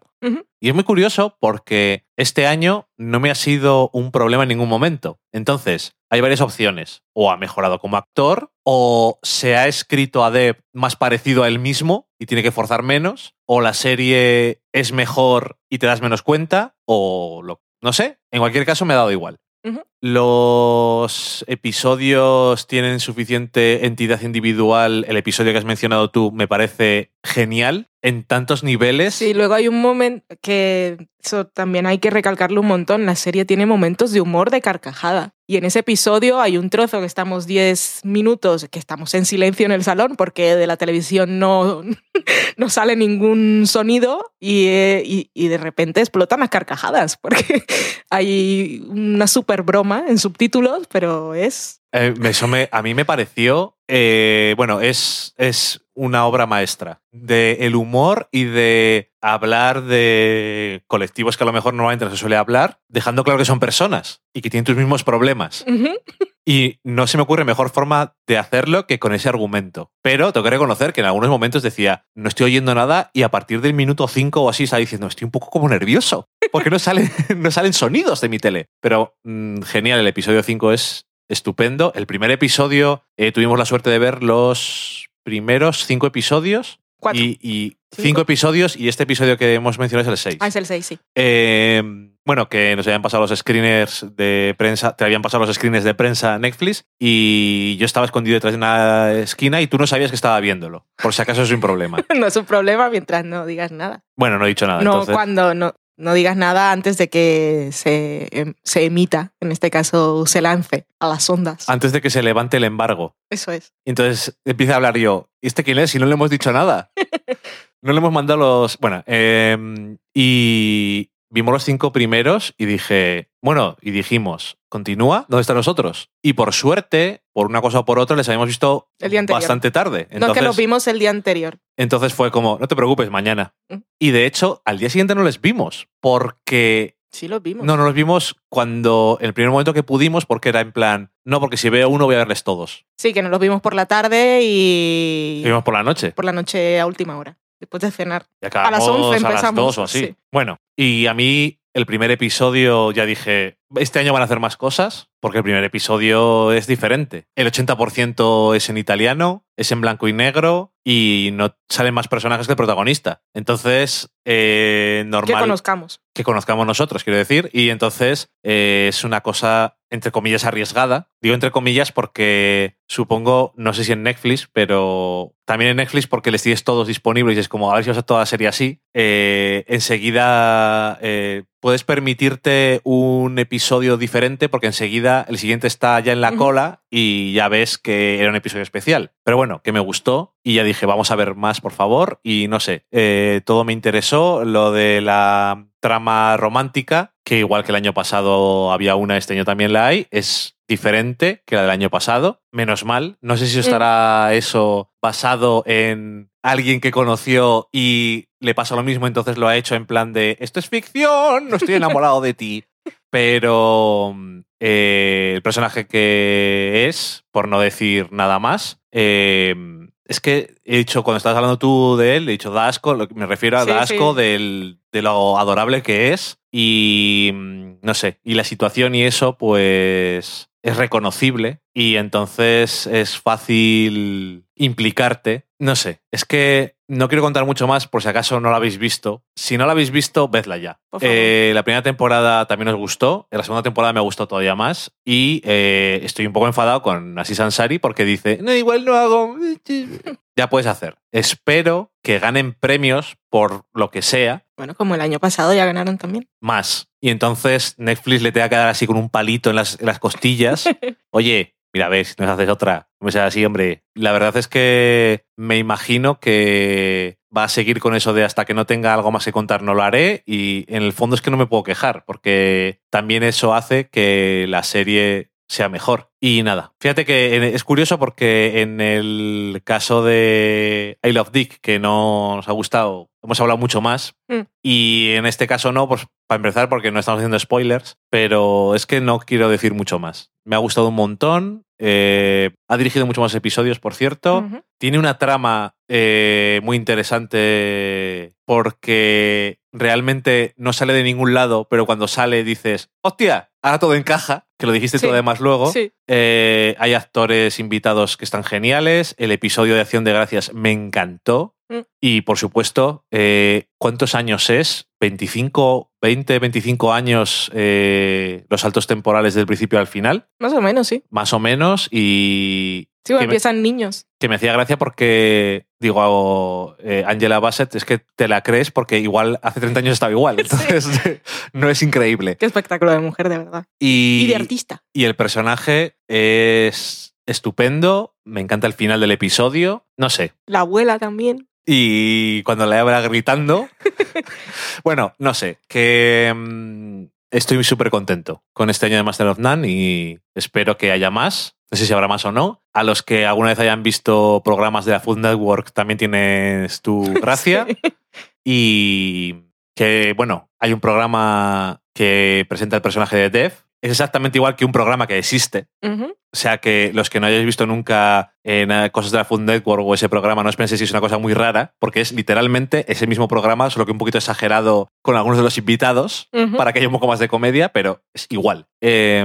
Y es muy curioso porque este año no me ha sido un problema en ningún momento. Entonces, hay varias opciones. O ha mejorado como actor, o se ha escrito a Deb más parecido a él mismo y tiene que forzar menos, o la serie es mejor y te das menos cuenta, o lo, no sé. En cualquier caso, me ha dado igual. Los episodios tienen suficiente entidad individual. El episodio que has mencionado tú me parece genial en tantos niveles. Sí, luego hay un momento que también hay que recalcarlo un montón. La serie tiene momentos de humor de carcajada. Y en ese episodio hay un trozo que estamos 10 minutos, que estamos en silencio en el salón porque de la televisión no, no sale ningún sonido y, eh, y- y de repente explotan las carcajadas porque hay una super broma en subtítulos, pero es... Eh, eso me- a mí me pareció, eh, bueno, es, es una obra maestra de el humor y de hablar de colectivos que a lo mejor normalmente no se suele hablar, dejando claro que son personas y que tienen tus mismos problemas. Ujú. Y no se me ocurre mejor forma de hacerlo que con ese argumento. Pero tengo que reconocer que en algunos momentos decía, no estoy oyendo nada y a partir del minuto 5 o así estaba diciendo, estoy un poco como nervioso, porque no, sale, no salen sonidos de mi tele. Pero mm, genial, el episodio 5 es estupendo. El primer episodio eh, tuvimos la suerte de ver los primeros cinco episodios. Cuatro. Y, y Cinco. cinco episodios y este episodio que hemos mencionado es el 6. Ah, es el 6, sí. Eh, bueno, que nos habían pasado los screeners de prensa, te habían pasado los screeners de prensa Netflix y yo estaba escondido detrás de una esquina y tú no sabías que estaba viéndolo. Por si acaso es un problema. No es un problema mientras no digas nada. Bueno, no he dicho nada. no, entonces. cuando no, no digas nada antes de que se, em, se emita, en este caso se lance a las ondas. Antes de que se levante el embargo. Eso es. Entonces empieza a hablar yo. ¿Y este quién es? Si no le hemos dicho nada. No le hemos mandado los. Bueno, eh, y vimos los cinco primeros y dije, bueno, y dijimos, continúa, ¿dónde están los otros? Y por suerte, por una cosa o por otra, les habíamos visto El día anterior. bastante tarde. no Entonces, que los vimos el día anterior. entonces fue como, no te preocupes, mañana. Mm. Y de hecho, al día siguiente no les vimos, porque Sí, los vimos. No, no los vimos cuando, el primer momento que pudimos, porque era en plan, no, porque si veo uno voy a verles todos. Sí, que nos los vimos por la tarde y Los vimos por la noche. por la noche a última hora, después de cenar. Y A las 11 a las empezamos, 2 o así. sí. Bueno, y a mí el primer episodio ya dije, este año van a hacer más cosas, porque el primer episodio es diferente. El 80% es en italiano, es en blanco y negro y no salen más personajes que el protagonista. Entonces, eh, Que normal conozcamos. que conozcamos nosotros, quiero decir, y entonces eh, es una cosa, entre comillas, arriesgada. Digo entre comillas porque supongo, no sé si en Netflix, pero también en Netflix porque les tienes todos disponibles y es como, a ver si vas a toda la serie así, eh, enseguida eh, puedes permitirte un episodio diferente porque enseguida el siguiente está ya en la cola y ya ves que era un episodio especial. Pero bueno, que me gustó y ya dije, vamos a ver más, por favor. Y no sé, eh, todo me interesó. Lo de la trama romántica, que igual que el año pasado había una, este año también la hay, es diferente que la del año pasado. Menos mal. No sé si estará eso basado en alguien que conoció y le pasó lo mismo, entonces lo ha hecho en plan de, esto es ficción, no estoy enamorado de ti. Pero mm, eh, el personaje que es, por no decir nada más, eh, es que he dicho, cuando estabas hablando tú de él, he dicho da asco, lo que me refiero a Sí, da asco sí. del- de lo adorable que es y mm, no sé, y la situación y eso pues es reconocible y entonces es fácil implicarte. No sé, es que no quiero contar mucho más por si acaso no la habéis visto. Si no la habéis visto, vedla ya. Eh, la primera temporada también os gustó, la segunda temporada me gustó todavía más y eh, estoy un poco enfadado con Aziz Ansari porque dice, no, igual no hago... ya puedes hacer. Espero que ganen premios por lo que sea Bueno, como el año pasado ya ganaron también. más. Y entonces Netflix le tenga que dar así con un palito en las, en las costillas. Oye, mira, si nos haces otra. No me seas así, hombre. La verdad es que me imagino que va a seguir con eso de hasta que no tenga algo más que contar no lo haré. Y en el fondo es que no me puedo quejar, porque también eso hace que la serie sea mejor. Y nada, fíjate que es curioso porque en el caso de I Love Dick, que no nos ha gustado, hemos hablado mucho más. Mm. Y en este caso no, pues para empezar porque no estamos haciendo spoilers, pero es que no quiero decir mucho más. Me ha gustado un montón. eh, ha dirigido muchos más episodios, por cierto. Tiene una trama eh, muy interesante porque realmente no sale de ningún lado, pero cuando sale dices, hostia, ahora todo encaja, que lo dijiste Sí, tú además luego. Sí. Eh, hay actores invitados que están geniales. El episodio de Acción de Gracias me encantó. Mm. Y por supuesto, eh, ¿cuántos años es? 25, 20, 25 años eh, los saltos temporales del principio al final, Más o menos, sí. más o menos. Y Sí, bueno, me- empiezan niños. que me hacía gracia porque, digo, eh, Angela Bassett, es que te la crees porque igual hace 30 años estaba igual. Entonces, no es increíble. Qué espectáculo de mujer, de verdad. Y, Y de artista. y el personaje es estupendo. Me encanta el final del episodio. No sé. La abuela también. Y cuando la habla gritando. bueno, no sé. Que mm, estoy súper contento con este año de Master of None y espero que haya más. No sé si habrá más o no. A los que alguna vez hayan visto programas de la Food Network también tienes tu gracia. Sí. Y que, bueno, hay un programa que presenta el personaje de Dev. Es exactamente igual que un programa que existe. O sea que los que no hayáis visto nunca en eh, cosas de la Food Network o ese programa, no os penséis si es una cosa muy rara, porque es literalmente ese mismo programa, solo que un poquito exagerado con algunos de los invitados, para que haya un poco más de comedia, pero es igual. Eh,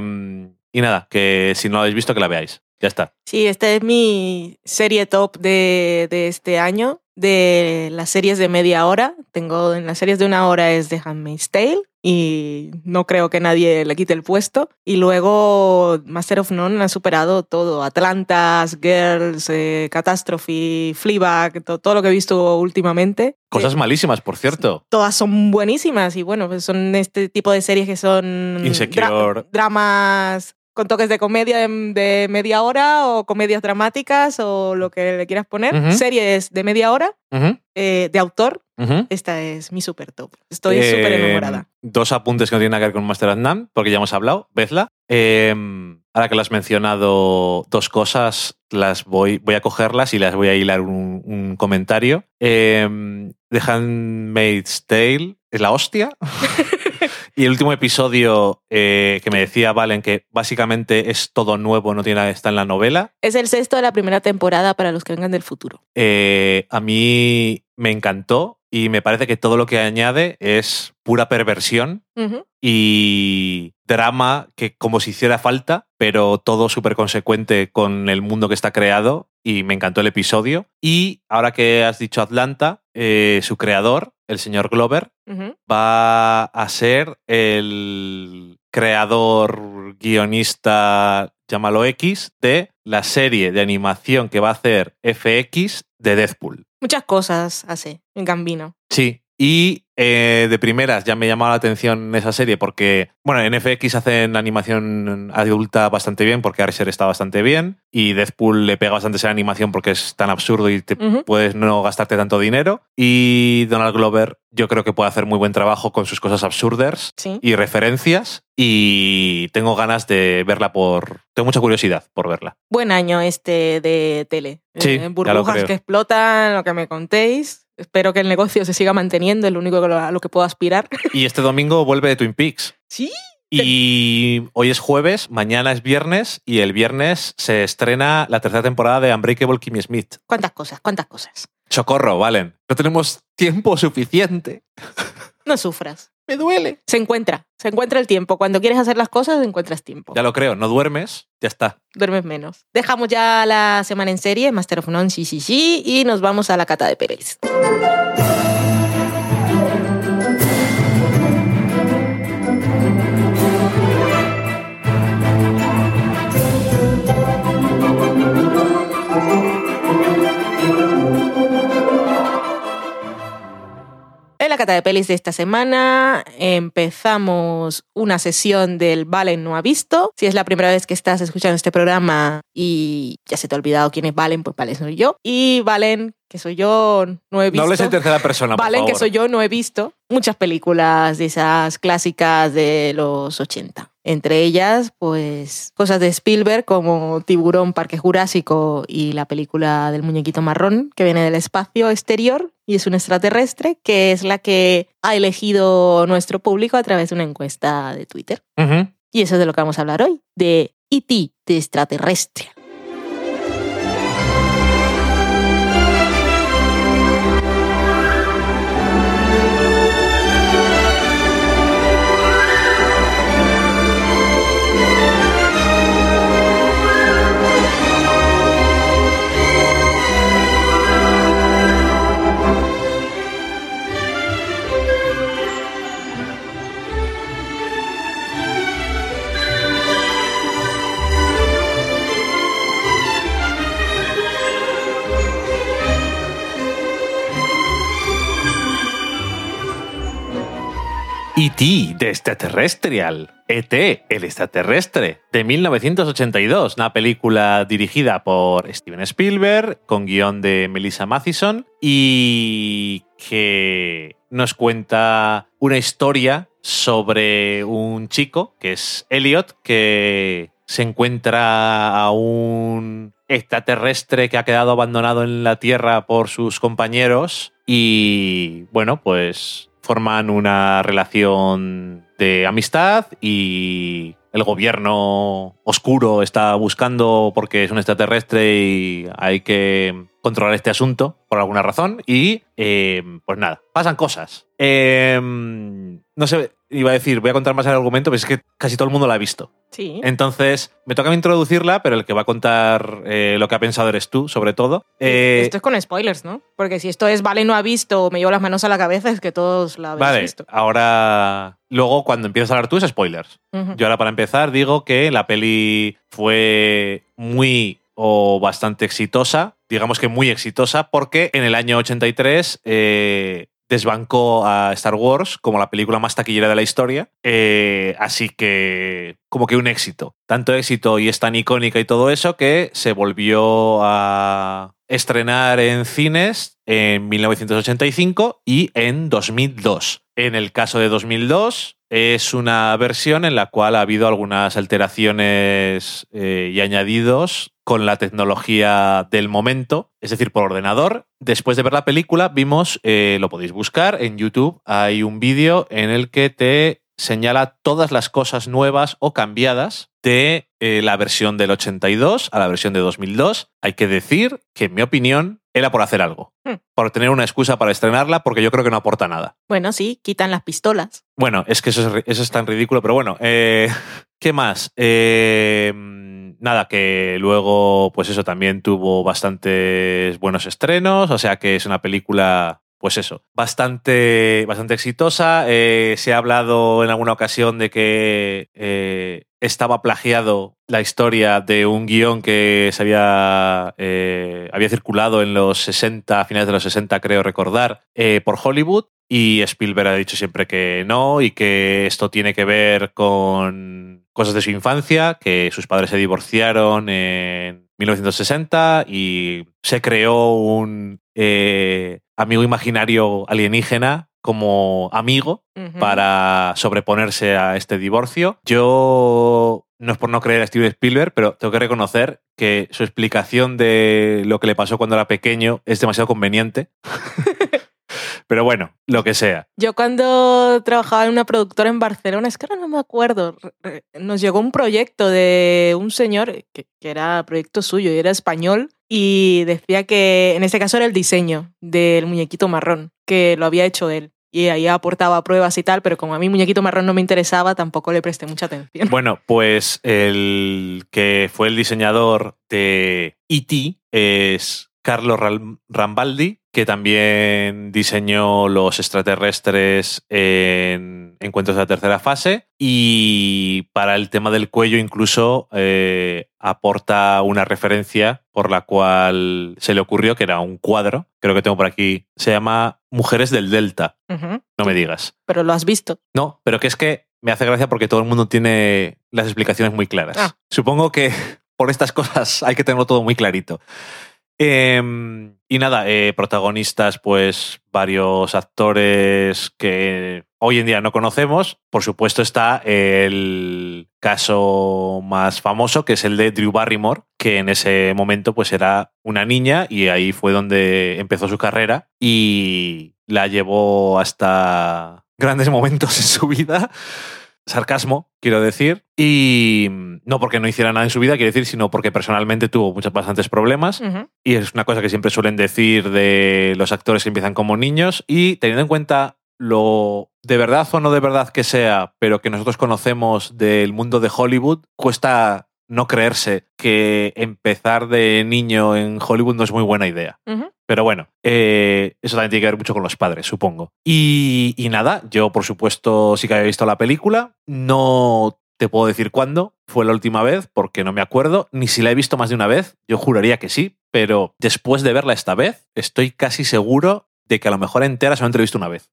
y nada, que si no lo habéis visto, que la veáis. Ya está. Sí, esta es mi serie top de, de este año, de las series de media hora. Tengo en las series de una hora es The Handmaid's Tale y no creo que nadie le quite el puesto. Y luego Master of None ha superado todo. Atlantas, Girls, eh, Catastrophe, Fleabag, to- todo lo que he visto últimamente. Cosas Eh, malísimas, por cierto. todas son buenísimas y bueno, pues son este tipo de series que son Insecure. dra- dramas con toques de comedia de, de media hora o comedias dramáticas o lo que le quieras poner. Series de media hora eh, de autor. Esta es mi super top. Estoy Eh, súper enamorada. Dos apuntes que no tienen nada que ver con Master of None, porque ya hemos hablado, vedla. Eh, ahora que lo has mencionado, dos cosas, las voy, voy a cogerlas y las voy a hilar un, un comentario. Eh, The Handmaid's Tale es la hostia. Y el último episodio eh, que me decía Valen que básicamente es todo nuevo, no tiene nada, está en la novela. Es el sexto de la primera temporada para los que vengan del futuro. Eh, a mí me encantó y me parece que todo lo que añade es pura perversión y drama que como si hiciera falta, pero todo súper consecuente con el mundo que está creado y me encantó el episodio. Y ahora que has dicho Atlanta, eh, su creador, el señor Glover, va a ser el creador, guionista, llámalo X, de la serie de animación que va a hacer FX de Deadpool. Muchas cosas hace en Gambino. Sí, y eh, de primeras ya me llamaba la atención esa serie porque, bueno, en FX hacen animación adulta bastante bien porque Archer está bastante bien y Deadpool le pega bastante esa animación porque es tan absurdo y te puedes no gastarte tanto dinero. Y Donald Glover yo creo que puede hacer muy buen trabajo con sus cosas absurdas Sí. y referencias y tengo ganas de verla por... Tengo mucha curiosidad por verla. Buen año este de tele. Sí, Eh, burbujas que explotan, lo que me contéis. Espero que el negocio se siga manteniendo, es lo único a lo que puedo aspirar. Y este domingo vuelve Twin Peaks. Sí. Y hoy es jueves, mañana es viernes y el viernes se estrena la tercera temporada de Unbreakable Kimmy Smith. ¿Cuántas cosas? ¿Cuántas cosas? Socorro, Valen. No tenemos tiempo suficiente. No sufras. Me duele. Se encuentra, se encuentra el tiempo. Cuando quieres hacer las cosas, encuentras tiempo. Ya lo creo, no duermes, ya está. Duermes menos. Dejamos ya la semana en serie, Master of None, sí, sí, sí, y nos vamos a la cata de pelis. En la cata de pelis de esta semana empezamos una sesión del Valen no ha visto. Si es la primera vez que estás escuchando este programa y ya se te ha olvidado quién es Valen, pues Valen soy yo. Y Valen, que soy yo, no he visto. No hables en tercera persona, por Valen, que soy yo, no he visto muchas películas de esas clásicas de los 80. Entre ellas, pues, cosas de Spielberg como Tiburón, Parque Jurásico y la película del muñequito marrón que viene del espacio exterior y es un extraterrestre, que es la que ha elegido nuestro público a través de una encuesta de Twitter. Y eso es de lo que vamos a hablar hoy, de E.T., de extraterrestre. E.T. de Extraterrestrial. E.T. el extraterrestre. De 1982. Una película dirigida por Steven Spielberg, con guion de Melissa Mathison. Y que nos cuenta una historia sobre un chico, que es Elliot, que se encuentra a un extraterrestre que ha quedado abandonado en la Tierra por sus compañeros y bueno, pues forman una relación de amistad y el gobierno oscuro está buscando porque es un extraterrestre y hay que controlar este asunto por alguna razón y eh, pues nada, pasan cosas. Eh, no sé, iba a decir, voy a contar más el argumento, pero es que casi todo el mundo la ha visto. Sí. Entonces, me toca introducirla, pero el que va a contar eh, lo que ha pensado eres tú, sobre todo. Eh, esto es con spoilers, ¿no? Porque si esto es Vale no ha visto o me llevo las manos a la cabeza, es que todos la habéis vale, visto. ahora, luego cuando empiezas a hablar tú es spoilers. Yo ahora para empezar digo que la peli fue muy o bastante exitosa, digamos que muy exitosa, porque en el año 83 eh, desbancó a Star Wars como la película más taquillera de la historia, eh, así que como que un éxito. Tanto éxito y es tan icónica y todo eso que se volvió a estrenar en cines en 1985 y en 2002. En el caso de 2002 es una versión en la cual ha habido algunas alteraciones eh, y añadidos con la tecnología del momento, es decir, por ordenador. Después de ver la película, vimos, eh, lo podéis buscar en YouTube, hay un vídeo en el que te señala todas las cosas nuevas o cambiadas de eh, la versión del 82 a la versión de 2002. Hay que decir que, en mi opinión, era por hacer algo. Hmm. Por tener una excusa para estrenarla, porque yo creo que no aporta nada. Bueno, sí, quitan las pistolas. Bueno, es que eso es, ri- eso es tan ridículo, pero bueno, eh, ¿qué más? Eh, nada, que luego, pues eso también tuvo bastantes buenos estrenos, o sea que es una película, pues eso, bastante, bastante exitosa. Eh, se ha hablado en alguna ocasión de que eh, estaba plagiado la historia de un guion que se había, eh, había circulado en los 60, a finales de los 60, creo recordar, eh, por Hollywood. Y Spielberg ha dicho siempre que no y que esto tiene que ver con cosas de su infancia, que sus padres se divorciaron en 1960 y se creó un eh, amigo imaginario alienígena como amigo para sobreponerse a este divorcio. Yo no es por no creer a Steven Spielberg, pero tengo que reconocer que su explicación de lo que le pasó cuando era pequeño es demasiado conveniente. pero bueno, lo que sea. Yo cuando trabajaba en una productora en Barcelona, es que ahora no me acuerdo, nos llegó un proyecto de un señor que, que era proyecto suyo y era español y decía que en este caso era el diseño del muñequito marrón, que lo había hecho él. Y ahí aportaba pruebas y tal, pero como a mí muñequito marrón no me interesaba, tampoco le presté mucha atención. Bueno, pues el que fue el diseñador de E.T. es Carlo Ral- Rambaldi, que también diseñó los extraterrestres en Encuentros de la Tercera Fase. Y para el tema del cuello, incluso eh, aporta una referencia por la cual se le ocurrió que era un cuadro. Creo que tengo por aquí. Se llama Mujeres del Delta. No me digas. Pero lo has visto. No, pero que es que me hace gracia porque todo el mundo tiene las explicaciones muy claras. Ah. Supongo que por estas cosas hay que tenerlo todo muy clarito. Em, y nada, eh, protagonistas, pues varios actores que hoy en día no conocemos. Por supuesto está el caso más famoso, que es el de Drew Barrymore, que en ese momento pues era una niña y ahí fue donde empezó su carrera y la llevó hasta grandes momentos en su vida. Sarcasmo, quiero decir. Y no porque no hiciera nada en su vida, quiero decir, sino porque personalmente tuvo muchos bastantes problemas. Y es una cosa que siempre suelen decir de los actores que empiezan como niños. Y teniendo en cuenta lo de verdad o no de verdad que sea, pero que nosotros conocemos del mundo de Hollywood, cuesta no creerse que empezar de niño en Hollywood no es muy buena idea. Pero bueno, eh, eso también tiene que ver mucho con los padres, supongo. Y, y nada, yo por supuesto sí que había visto la película. No te puedo decir cuándo fue la última vez, porque no me acuerdo, ni si la he visto más de una vez. Yo juraría que sí, pero después de verla esta vez, estoy casi seguro de que a lo mejor entera solamente la he visto una vez.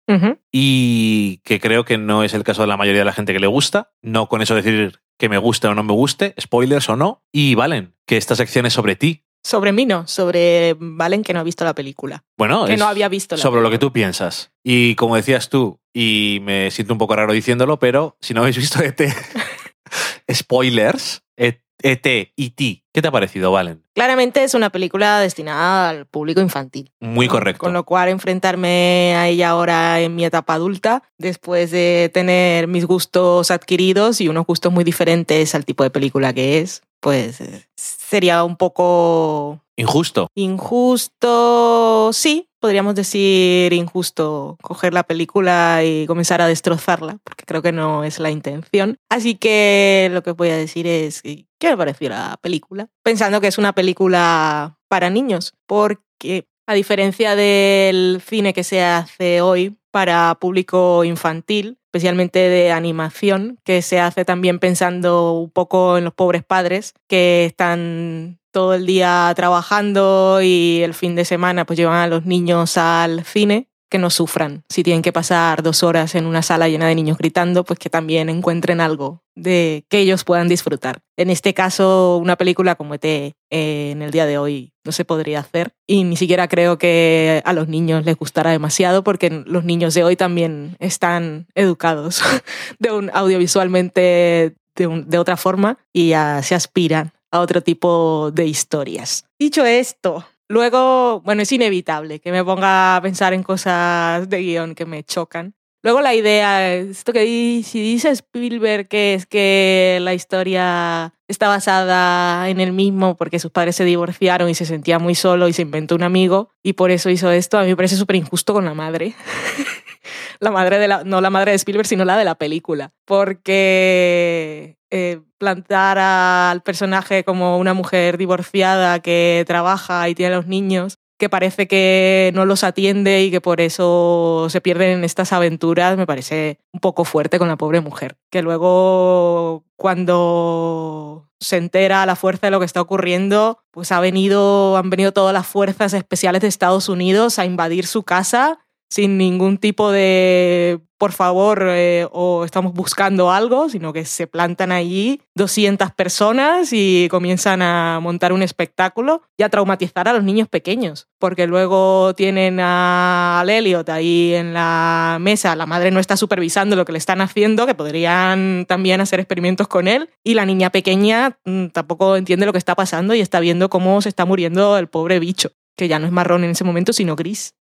Y que creo que no es el caso de la mayoría de la gente que le gusta. No con eso decir que me guste o no me guste, spoilers o no. Y Valen, que esta sección es sobre ti. Sobre mí no, sobre Valen que no ha visto la película. Bueno, Que es no había visto la sobre lo que tú piensas. Y como decías tú, y me siento un poco raro diciéndolo, pero si no habéis visto ET, spoilers, E- ET y T, ¿qué te ha parecido, Valen? Claramente es una película destinada al público infantil. Muy ¿no? correcto. Con lo cual, enfrentarme a ella ahora en mi etapa adulta, después de tener mis gustos adquiridos y unos gustos muy diferentes al tipo de película que es, pues eh, sería un poco Injusto. injusto. Sí, podríamos decir injusto coger la película y comenzar a destrozarla, porque creo que no es la intención. Así que lo que voy a decir es ¿qué me pareció la película? Pensando que es una película para niños, porque a diferencia del cine que se hace hoy para público infantil, especialmente de animación, que se hace también pensando un poco en los pobres padres que están todo el día trabajando y el fin de semana pues llevan a los niños al cine, que no sufran. Si tienen que pasar dos horas en una sala llena de niños gritando, pues que también encuentren algo de que ellos puedan disfrutar. En este caso, una película como ET eh, en el día de hoy no se podría hacer y ni siquiera creo que a los niños les gustará demasiado porque los niños de hoy también están educados de un, audiovisualmente de, un- de otra forma y ya se aspiran a otro tipo de historias. Dicho esto, luego, bueno, es inevitable que me ponga a pensar en cosas de guion que me chocan. Luego la idea, esto que si dice Spielberg que es que la historia está basada en él mismo porque sus padres se divorciaron y se sentía muy solo y se inventó un amigo y por eso hizo esto, a mí me parece súper injusto con la madre. la madre de la, no la madre de Spielberg, sino la de la película. Porque eh, plantar al personaje como una mujer divorciada que trabaja y tiene a los niños, que parece que no los atiende y que por eso se pierden en estas aventuras, me parece un poco fuerte con la pobre mujer. Que luego, cuando se entera la fuerza de lo que está ocurriendo, pues ha venido, han venido todas las fuerzas especiales de Estados Unidos a invadir su casa sin ningún tipo de por favor eh, o estamos buscando algo, sino que se plantan allí 200 personas y comienzan a montar un espectáculo y a traumatizar a los niños pequeños, porque luego tienen a al Elliot ahí en la mesa, la madre no está supervisando lo que le están haciendo, que podrían también hacer experimentos con él, y la niña pequeña mm, tampoco entiende lo que está pasando y está viendo cómo se está muriendo el pobre bicho, que ya no es marrón en ese momento, sino gris.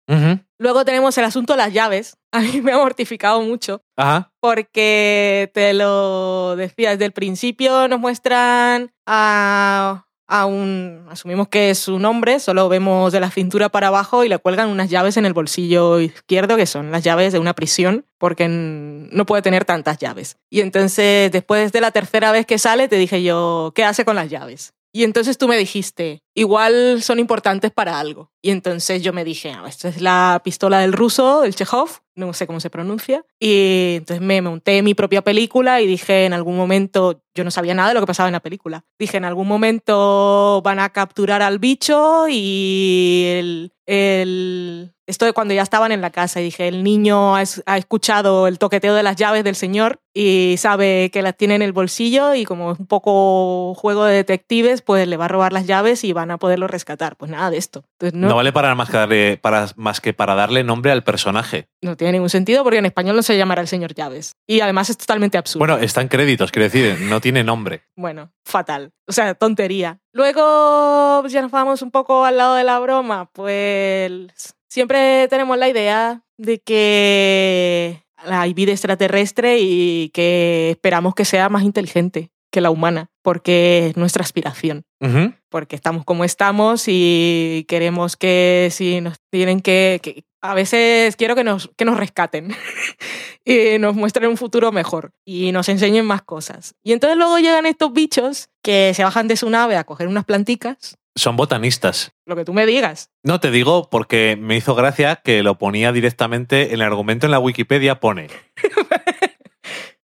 Luego tenemos el asunto de las llaves. A mí me ha mortificado mucho Ajá. porque te lo decía desde el principio, nos muestran a, a un, asumimos que es un hombre, solo vemos de la cintura para abajo y le cuelgan unas llaves en el bolsillo izquierdo, que son las llaves de una prisión, porque no puede tener tantas llaves. Y entonces, después de la tercera vez que sale, te dije yo, ¿qué hace con las llaves? Y entonces tú me dijiste, igual son importantes para algo. Y entonces yo me dije, ah, esta es la pistola del ruso, el Chekhov, no sé cómo se pronuncia. Y entonces me monté mi propia película y dije, en algún momento, yo no sabía nada de lo que pasaba en la película. Dije, en algún momento van a capturar al bicho y el... el esto de cuando ya estaban en la casa y dije, el niño ha, es- ha escuchado el toqueteo de las llaves del señor y sabe que las tiene en el bolsillo y como es un poco juego de detectives, pues le va a robar las llaves y van a poderlo rescatar. Pues nada de esto. Entonces, No, no, vale para más, que darle, para, más que para darle nombre al personaje. no tiene ningún sentido porque en español no se llamará el señor llaves. Y además es totalmente absurdo. Bueno, está en créditos, quiero decir, no tiene nombre. Bueno, fatal. O sea, tontería. Luego, pues ya nos vamos un poco al lado de la broma. Pues siempre tenemos la idea de que hay vida extraterrestre y que esperamos que sea más inteligente que la humana, porque es nuestra aspiración. Ujú. Porque estamos como estamos y queremos que si nos tienen que... que- a veces quiero que nos, que nos rescaten y nos muestren un futuro mejor y nos enseñen más cosas. Y entonces luego llegan estos bichos que se bajan de su nave a coger unas planticas, Son botanistas. lo que tú me digas. No te digo porque me hizo gracia que lo ponía directamente en el argumento en la Wikipedia, pone.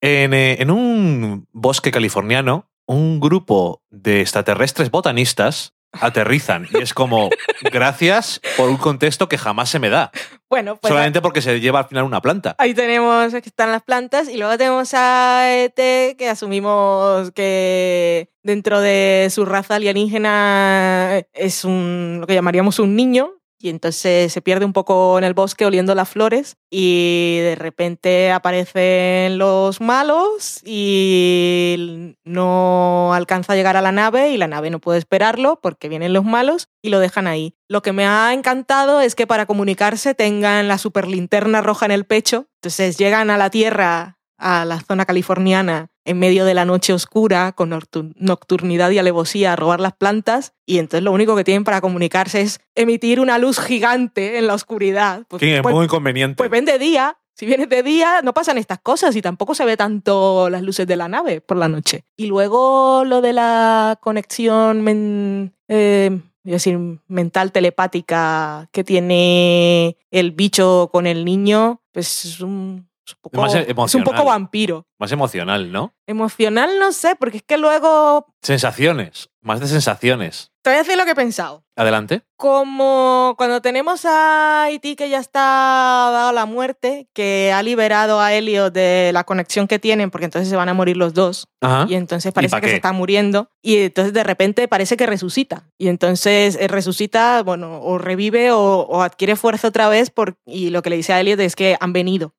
En, eh, en un bosque californiano, un grupo de extraterrestres botanistas aterrizan y es como, gracias por un contexto que jamás se me da, Bueno, pues solamente porque se lleva al final una planta. Ahí tenemos que están las plantas y luego tenemos a ET que asumimos que dentro de su raza alienígena es un lo que llamaríamos un niño y entonces se pierde un poco en el bosque oliendo las flores y de repente aparecen los malos y no alcanza a llegar a la nave y la nave no puede esperarlo porque vienen los malos y lo dejan ahí. Lo que me ha encantado es que para comunicarse tengan la super linterna roja en el pecho, entonces llegan a la Tierra, a la zona californiana, en medio de la noche oscura, con noctu- nocturnidad y alevosía, a robar las plantas, y entonces lo único que tienen para comunicarse es emitir una luz gigante en la oscuridad. Pues, es pues- muy inconveniente. pues ven de día. Si vienes de día, no pasan estas cosas y tampoco se ve tanto las luces de la nave por la noche. Y luego lo de la conexión men- eh, decir, mental telepática que tiene el bicho con el niño, pues es un, es un poco, Más es un emocional. poco vampiro. Más emocional, ¿no? Emocional no sé, porque es que luego Sensaciones, más de sensaciones. te voy a decir lo que he pensado. Adelante. Como cuando tenemos a Haití que ya está dado la muerte, que ha liberado a Elliot de la conexión que tienen, porque entonces se van a morir los dos. Ajá. Y entonces parece pa' que qué? se está muriendo. Y entonces de repente parece que resucita. Y entonces eh, resucita, bueno, o revive o, o adquiere fuerza otra vez. Por, y lo que le dice a Elliot es que han venido.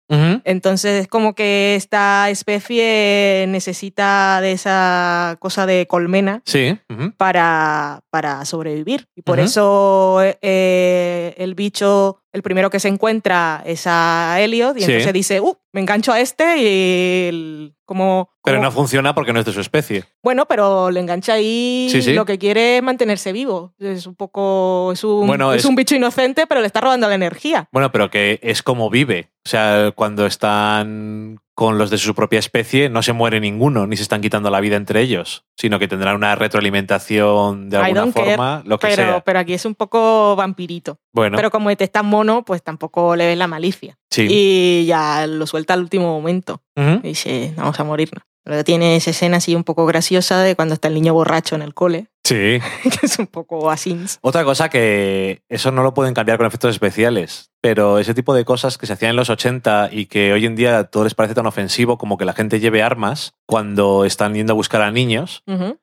Entonces es como que esta especie necesita de esa cosa de colmena Sí. para, para sobrevivir. Y por eso eh, el bicho, el primero que se encuentra es a Elliot y Sí. entonces dice, uh, me engancho a este y el- como... Pero como- no funciona porque no es de su especie. Bueno, pero le engancha ahí Sí, lo que quiere es mantenerse vivo. Es un poco... Es un, Bueno, es es- un bicho inocente, pero le está robando la energía. Bueno, pero que es como vive. O sea, cuando están con los de su propia especie, no se muere ninguno, ni se están quitando la vida entre ellos, sino que tendrán una retroalimentación de alguna care, forma, lo que Pero, sea. pero aquí es un poco vampirito. Bueno, Pero como este es tan mono, pues tampoco le ves la malicia. sí. Y ya lo suelta al último momento. Y dice, vamos a morirnos. Luego tiene esa escena así un poco graciosa de cuando está el niño borracho en el cole, Sí. que es un poco así. Otra cosa que eso no lo pueden cambiar con efectos especiales, pero ese tipo de cosas que se hacían en los 80 y que hoy en día a todo les parece tan ofensivo como que la gente lleve armas cuando están yendo a buscar a niños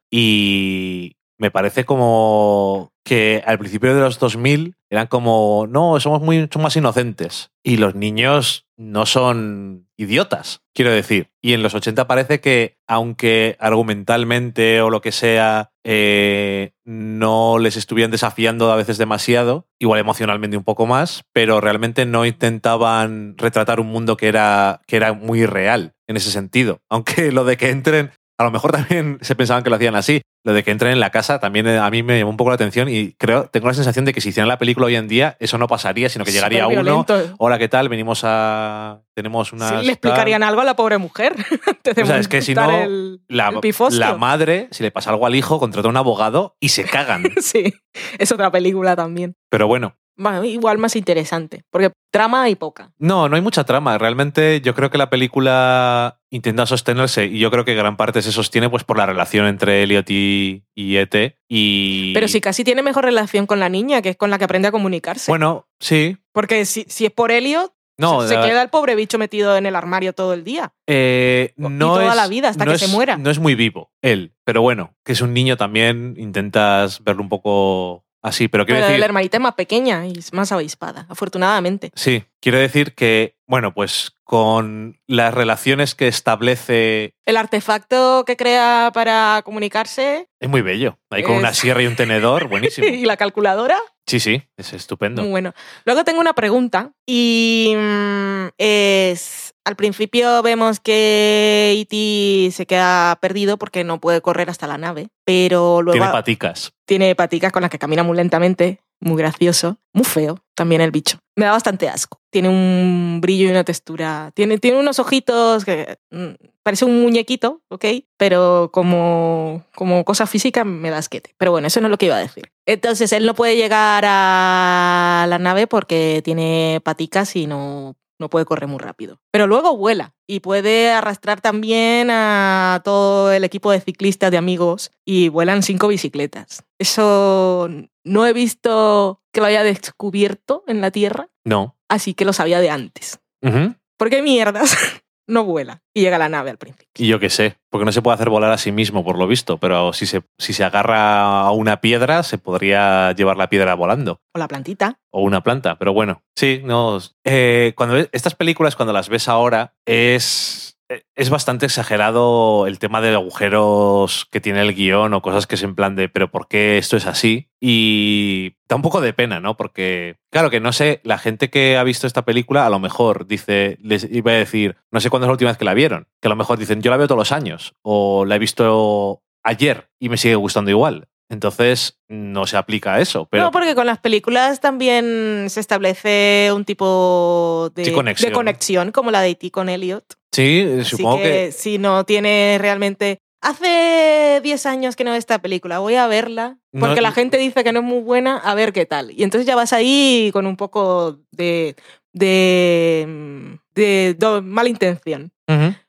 y me parece como que al principio de los 2000 eran como, no, somos muy mucho más inocentes y los niños no son idiotas, quiero decir. Y en los 80 parece que, aunque argumentalmente o lo que sea, eh, no les estuvieran desafiando a veces demasiado, igual emocionalmente un poco más, pero realmente no intentaban retratar un mundo que era, que era muy real en ese sentido. Aunque lo de que entren a lo mejor también se pensaban que lo hacían así. Lo de que entren en la casa también eh, a mí me llamó un poco la atención y creo, tengo la sensación de que si hicieran la película hoy en día, eso no pasaría, sino que llegaría uno. Hola, ¿qué tal? Venimos a. Tenemos una. Sí, le explicarían algo a la pobre mujer O sea, es que si no, el, La, el pifostio. la madre, si le pasa algo al hijo, contrata a un abogado y se cagan. Sí, es otra película también. Pero bueno, Bueno, igual más interesante, porque trama hay poca. no, no hay mucha trama. Realmente yo creo que la película intenta sostenerse y yo creo que gran parte se sostiene pues por la relación entre Elliot y, y E.T. Y... Pero sí casi tiene mejor relación con la niña, que es con la que aprende a comunicarse. Bueno, sí. Porque si, si es por Elliot, No, se, queda el pobre bicho metido en el armario todo el día. Eh, Y no toda es- la vida, hasta no que se muera. No es muy vivo él, pero bueno, que es un niño también, intentas verlo un poco así, pero quiero Pero decir... la hermanita es más pequeña y es más avispada, afortunadamente. Sí, quiero decir que, bueno, pues con las relaciones que establece El artefacto que crea para comunicarse es muy bello. Ahí con Es- una sierra y un tenedor, buenísimo. y la calculadora, Sí, sí, es estupendo. muy bueno. Luego tengo una pregunta y mm, es, al principio vemos que E.T. se queda perdido porque no puede correr hasta la nave, pero luego Tiene paticas. tiene paticas con las que camina muy lentamente, muy gracioso, muy feo también el bicho. Me da bastante asco. Tiene un brillo y una textura. Tiene, tiene unos ojitos que mm, parece un muñequito, ¿ok? Pero como, como cosa física me da asquete. Pero bueno, eso no es lo que iba a decir. Entonces él no puede llegar a la nave porque tiene paticas y no, no puede correr muy rápido. Pero luego vuela y puede arrastrar también a todo el equipo de ciclistas de amigos y vuelan cinco bicicletas. Eso no he visto que lo haya descubierto en la Tierra, No. así que lo sabía de antes. Ujú. ¿Por qué mierdas no vuela y llega la nave al principio? Y yo qué sé, porque no se puede hacer volar a sí mismo, por lo visto, pero si se, si se agarra a una piedra, se podría llevar la piedra volando. O la plantita. o una planta, pero bueno, sí, no. eh, cuando ves- estas películas, cuando las ves ahora, es, es bastante exagerado el tema de agujeros que tiene el guion o cosas que es en plan de, pero ¿por qué esto es así? Y da un poco de pena, ¿no? Porque, claro que no sé, la gente que ha visto esta película a lo mejor dice, les iba a decir, no sé cuándo es la última vez que la vieron, que a lo mejor dicen, yo la veo todos los años, o la he visto ayer y me sigue gustando igual. Entonces, no se aplica a eso. Pero no, porque con las películas también se establece un tipo de, Sí, conexión. de conexión, como la de E.T. con Elliot. Sí, Así supongo que, que, si no tiene realmente... Hace 10 años que no veo esta película, voy a verla, porque No- la gente dice que no es muy buena, a ver qué tal. Y entonces ya vas ahí con un poco de, de, de do- mala intención.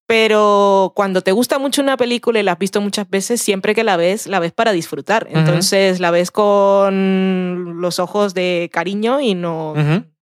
Pero cuando te gusta mucho una película y la has visto muchas veces, siempre que la ves, la ves para disfrutar. Entonces la ves con los ojos de cariño y no...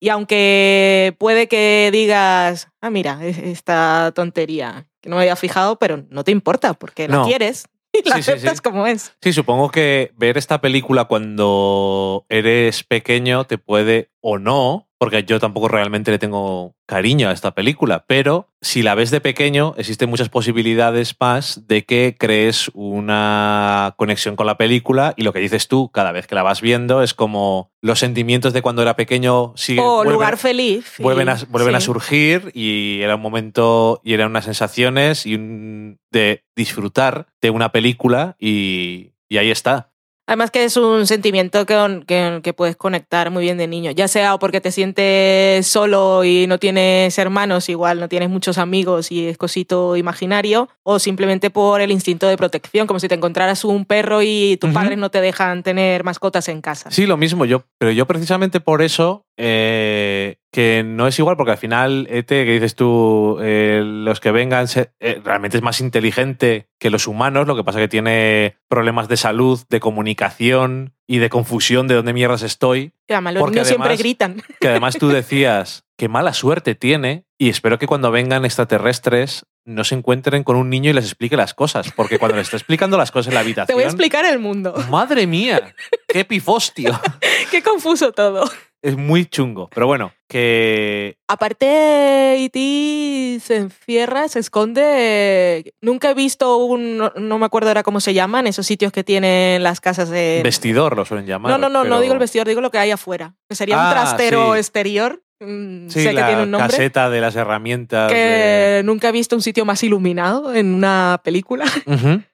Y aunque puede que digas, ah, mira, es- esta tontería que no me había fijado, pero no te importa porque la No. quieres y la Sí, sí, aceptas sí. como es. Sí, supongo que ver esta película cuando eres pequeño te puede, o no, porque yo tampoco realmente le tengo cariño a esta película, pero si la ves de pequeño, existen muchas posibilidades más de que crees una conexión con la película y lo que dices tú cada vez que la vas viendo es como los sentimientos de cuando era pequeño siguen o vuelven- lugar feliz. vuelven, a, vuelven a sí. surgir y era un momento y eran unas sensaciones y un- de disfrutar de una película y, y ahí está. Además que es un sentimiento que, que, que puedes conectar muy bien de niño, ya sea porque te sientes solo y no tienes hermanos, igual no tienes muchos amigos y es cosito imaginario, o simplemente por el instinto de protección, como si te encontraras un perro y tus padres no te dejan tener mascotas en casa. Sí, lo mismo yo, pero yo precisamente por eso eh, que no es igual, porque al final, Ete, que dices tú, eh, los que vengan, se- eh, realmente es más inteligente que los humanos, lo que pasa que tiene problemas de salud, de comunicación y de confusión de dónde mierdas estoy. Y además los siempre gritan. que además tú decías que mala suerte tiene y espero que cuando vengan extraterrestres no se encuentren con un niño y les explique las cosas, porque cuando le está explicando las cosas en la habitación... Te voy a explicar el mundo. ¡Madre mía! ¡Qué pifostio! Qué confuso todo. Es muy chungo, pero bueno, que... Aparte, E.T. se encierra, se esconde. Nunca he visto un. No, no me acuerdo ahora cómo se llaman, esos sitios que tienen las casas de. Vestidor lo suelen llamar. no, no, no, no digo el vestidor, digo lo que hay afuera. Que sería un Ah, trastero sí. exterior. mm, Sí, sé que la tiene un nombre. caseta de las herramientas. de- Que nunca he visto un sitio más iluminado en una película.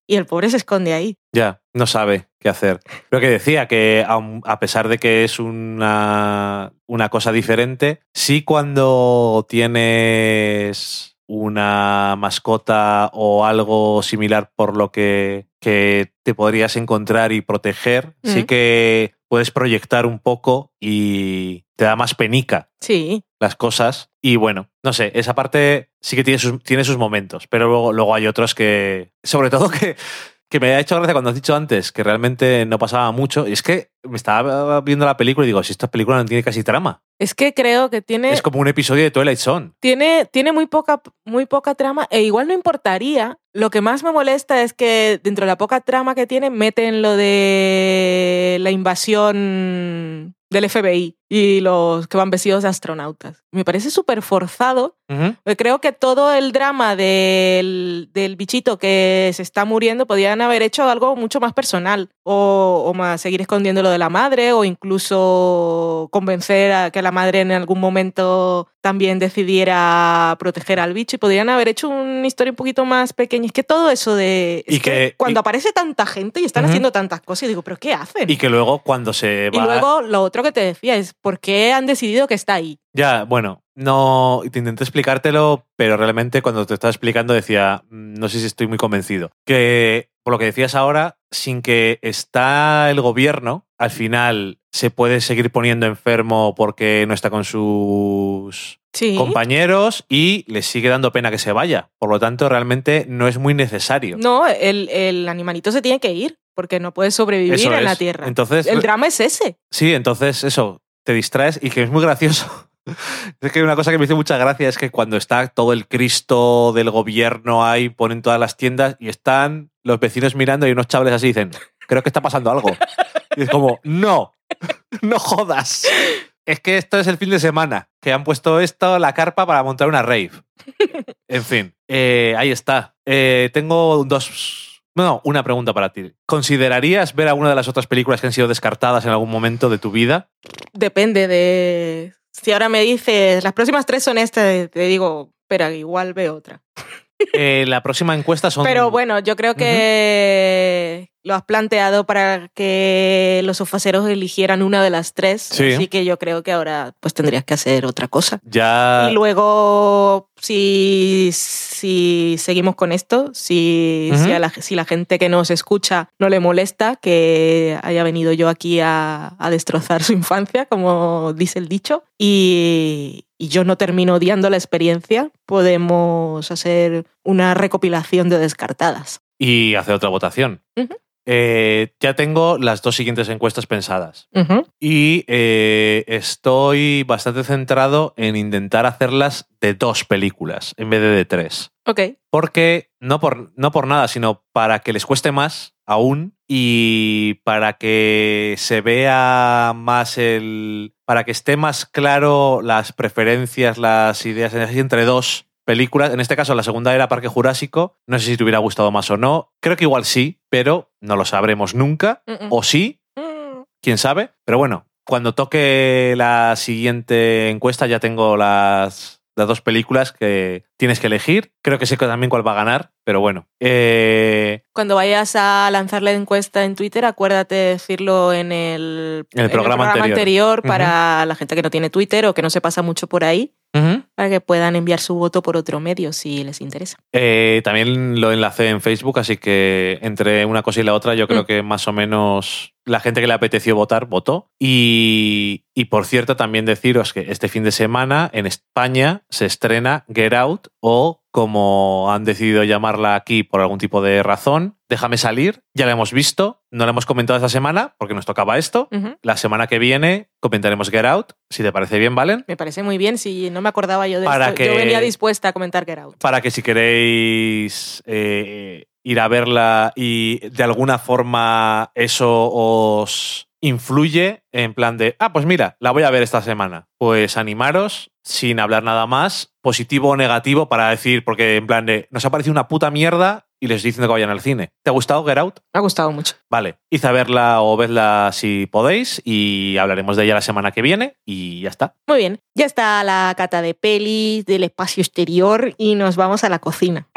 Y el pobre se esconde ahí. Ya, no sabe qué hacer. Lo que decía, que a pesar de que es una, una cosa diferente, sí cuando tienes una mascota o algo similar por lo que, que te podrías encontrar y proteger, sí que puedes proyectar un poco y te da más penica Sí. las cosas. Y bueno, no sé, esa parte sí que tiene sus, tiene sus momentos, pero luego, luego hay otros que, sobre todo que, que me ha hecho gracia cuando has dicho antes que realmente no pasaba mucho. Y es que me estaba viendo la película y digo, si esta película no tiene casi trama. Es que creo que tiene. Es como un episodio de Twilight Zone. tiene, tiene muy, poca, muy poca trama e igual no importaría. Lo que más me molesta es que dentro de la poca trama que tiene meten lo de la invasión del FBI y los que van vestidos de astronautas. Me parece súper forzado. Porque Creo que todo el drama del, del bichito que se está muriendo podían haber hecho algo mucho más personal o, o más seguir escondiendo lo de la madre o incluso convencer a que la madre en algún momento también decidiera proteger al bicho y podrían haber hecho una historia un poquito más pequeña. Es que todo eso de... es Y que- cuando y- aparece tanta gente y están haciendo tantas cosas, y digo, ¿pero qué hacen? Y que luego cuando se Y va... luego lo otro que te decía es, ¿por qué han decidido que está ahí? Ya, bueno, no te intenté explicártelo, pero realmente cuando te estaba explicando decía, "Mm, no sé si estoy muy convencido. Que por lo que decías ahora, sin que está el gobierno, al final se puede seguir poniendo enfermo porque no está con sus Sí. compañeros y le sigue dando pena que se vaya. Por lo tanto, realmente no es muy necesario. No, el, el animalito se tiene que ir porque no puede sobrevivir Eso en la. Tierra. Entonces, el drama es ese. Sí, entonces eso, te distraes y que es muy gracioso. Es que una cosa que me hizo mucha gracia es que cuando está todo el Cristo del gobierno ahí, ponen todas las tiendas y están los vecinos mirando y unos chavales así dicen, creo que está pasando algo. Y es como, no, no jodas. Es que esto es el fin de semana, que han puesto esto, la carpa, para montar una rave. En fin, eh, ahí está. Eh, tengo dos... No, una pregunta para ti. ¿Considerarías ver alguna de las otras películas que han sido descartadas en algún momento de tu vida? Depende de... Si ahora me dices, las próximas tres son estas, te digo, espera, igual veo otra. Eh, la próxima encuesta son... Pero bueno, yo creo que lo has planteado para que los sofaceros eligieran una de las tres. Sí. Así que yo creo que ahora pues tendrías que hacer otra cosa. Ya... Y luego, si, si seguimos con esto, si, si, a la, si la gente que nos escucha no le molesta que haya venido yo aquí a, a destrozar su infancia, como dice el dicho, y, y yo no termino odiando la experiencia, podemos hacer una recopilación de descartadas. Y hacer otra votación. Ujú. Eh, ya tengo las dos siguientes encuestas pensadas. Y eh, estoy bastante centrado en intentar hacerlas de dos películas en vez de de tres. Ok. Porque no por, no por nada, sino para que les cueste más aún y para que se vea más el. para que esté más claro las preferencias, las ideas entre dos películas. En este caso, la segunda era Parque Jurásico. No sé si te hubiera gustado más o no. Creo que igual sí, pero no lo sabremos nunca. O sí, Mm. quién sabe. Pero bueno, cuando toque la siguiente encuesta ya tengo las, las dos películas que tienes que elegir. Creo que sé también cuál va a ganar, pero bueno. Eh, Cuando vayas a lanzar la encuesta en Twitter, acuérdate de decirlo en el, En el programa anterior. anterior para la gente que no tiene Twitter o que no se pasa mucho por ahí, ujú. Para que puedan enviar su voto por otro medio si les interesa. Eh, también lo enlacé en Facebook, así que entre una cosa y la otra, yo creo Mm. que más o menos la gente que le apeteció votar, votó. Y, y por cierto, también deciros que este fin de semana en España se estrena Get Out o como han decidido llamarla aquí por algún tipo de razón, Déjame salir. Ya la hemos visto, no la hemos comentado esta semana porque nos tocaba esto. La semana que viene comentaremos Get Out, si te parece bien, Valen. Me parece muy bien, si no me acordaba yo de Para esto. que- Yo venía dispuesta a comentar Get Out. para que si queréis eh, ir a verla y de alguna forma eso os influye en plan de, ah, pues mira, la voy a ver esta semana. Pues animaros sin hablar nada más, positivo o negativo para decir, porque en plan de, nos ha parecido una puta mierda y les estoy diciendo que vayan al cine. ¿Te ha gustado Get Out? Me ha gustado mucho. Vale, id a verla o vedla si podéis y hablaremos de ella la semana que viene y ya está. Muy bien, ya está la cata de pelis, del espacio exterior y nos vamos a la cocina.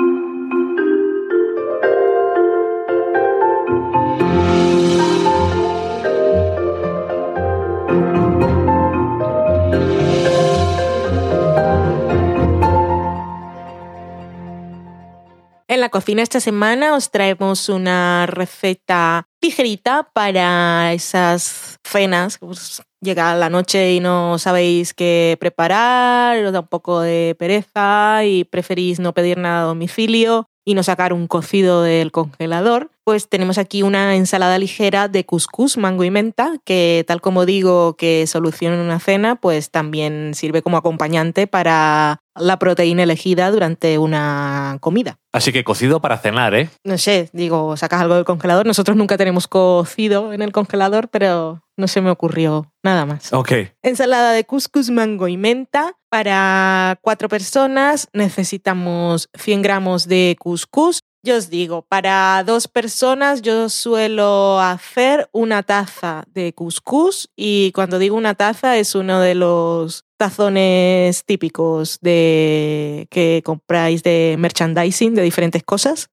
En la cocina esta semana os traemos una receta ligerita para esas cenas. Pues llega la noche y no sabéis qué preparar, os da un poco de pereza y preferís no pedir nada a domicilio y no sacar un cocido del congelador. Pues tenemos aquí una ensalada ligera de cuscús, mango y menta, que tal como digo que soluciona una cena, pues también sirve como acompañante para la proteína elegida durante una comida Así que cocido para cenar, ¿eh? no sé, digo, sacas algo del congelador. Nosotros nunca tenemos cocido en el congelador, pero no se me ocurrió nada más. Ok. Ensalada de couscous, mango y menta. Para cuatro personas necesitamos 100 gramos de couscous. Yo os digo, para dos personas yo suelo hacer una taza de couscous y cuando digo una taza es uno de los tazones típicos de que compráis de merchandising de diferentes cosas.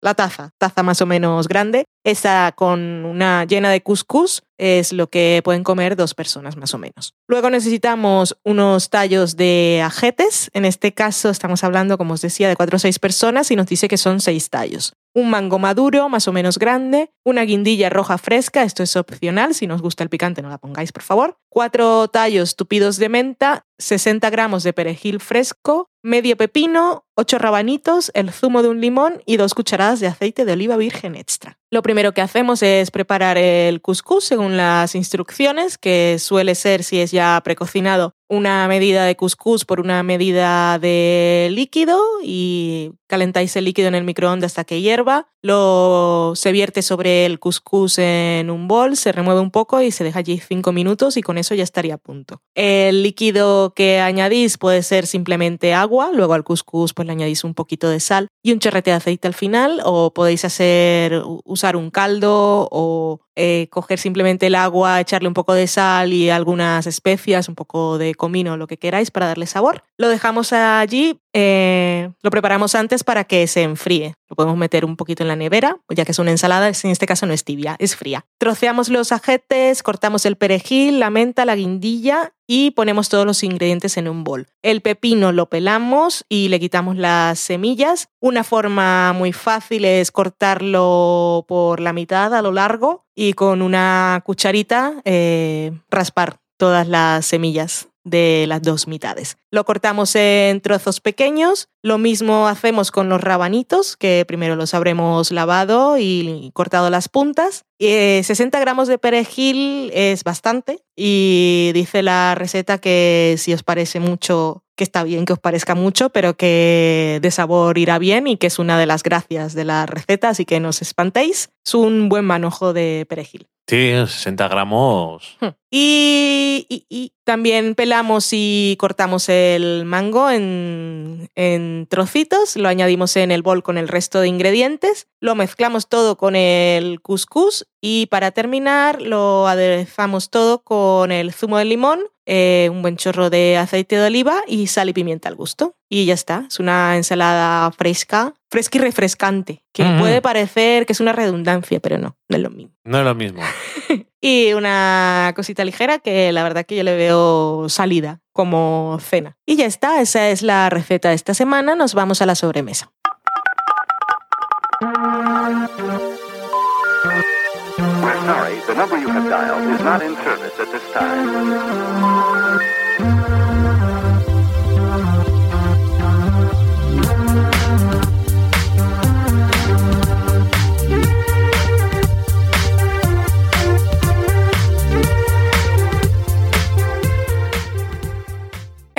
La taza, taza más o menos grande. Esa con una llena de couscous es lo que pueden comer dos personas más o menos. Luego necesitamos unos tallos de ajetes. En este caso estamos hablando, como os decía, de cuatro o seis personas y nos dice que son seis tallos. Un mango maduro, más o menos grande, una guindilla roja fresca, esto es opcional, si no os gusta el picante no la pongáis, por favor. Cuatro tallos tupidos de menta, 60 gramos de perejil fresco, medio pepino, ocho rabanitos, el zumo de un limón y dos cucharadas de aceite de oliva virgen extra. Lo primero que hacemos es preparar el couscous según las instrucciones, que suele ser, si es ya precocinado, una medida de couscous por una medida de líquido y calentáis el líquido en el microondas hasta que hierva. Lo se vierte sobre el couscous en un bol, se remueve un poco y se deja allí cinco minutos y con eso ya estaría a punto. El líquido que añadís puede ser simplemente agua, luego al couscous pues le añadís un poquito de sal y un chorrete de aceite al final o podéis hacer usar un caldo o eh, coger simplemente el agua, echarle un poco de sal y algunas especias, un poco de comino, lo que queráis para darle sabor. Lo dejamos allí, eh, lo preparamos antes para que se enfríe. Lo podemos meter un poquito en la nevera, ya que es una ensalada, en este caso no es tibia, es fría. Troceamos los ajetes, cortamos el perejil, la menta, la guindilla y ponemos todos los ingredientes en un bol. El pepino lo pelamos y le quitamos las semillas. Una forma muy fácil es cortarlo por la mitad a lo largo y con una cucharita eh, raspar todas las semillas de las dos mitades. Lo cortamos en trozos pequeños. Lo mismo hacemos con los rabanitos, que primero los habremos lavado y cortado las puntas. Eh, 60 gramos de perejil es bastante y dice la receta que si os parece mucho, que está bien que os parezca mucho, pero que de sabor irá bien y que es una de las gracias de la receta, así que no os espantéis. Es un buen manojo de perejil. Sí, 60 gramos. Hmm. Y, y- y también pelamos y cortamos el mango en, en trocitos, lo añadimos en el bol con el resto de ingredientes, lo mezclamos todo con el couscous y para terminar lo aderezamos todo con el zumo de limón, eh, un buen chorro de aceite de oliva y sal y pimienta al gusto. Y ya está, es una ensalada fresca, fresca y refrescante, que puede parecer que es una redundancia, pero no, no es lo mismo. No es lo mismo. Y una cosita ligera que la verdad que yo le veo salida como cena. Y ya está, esa es la receta de esta semana. Nos vamos a la sobremesa.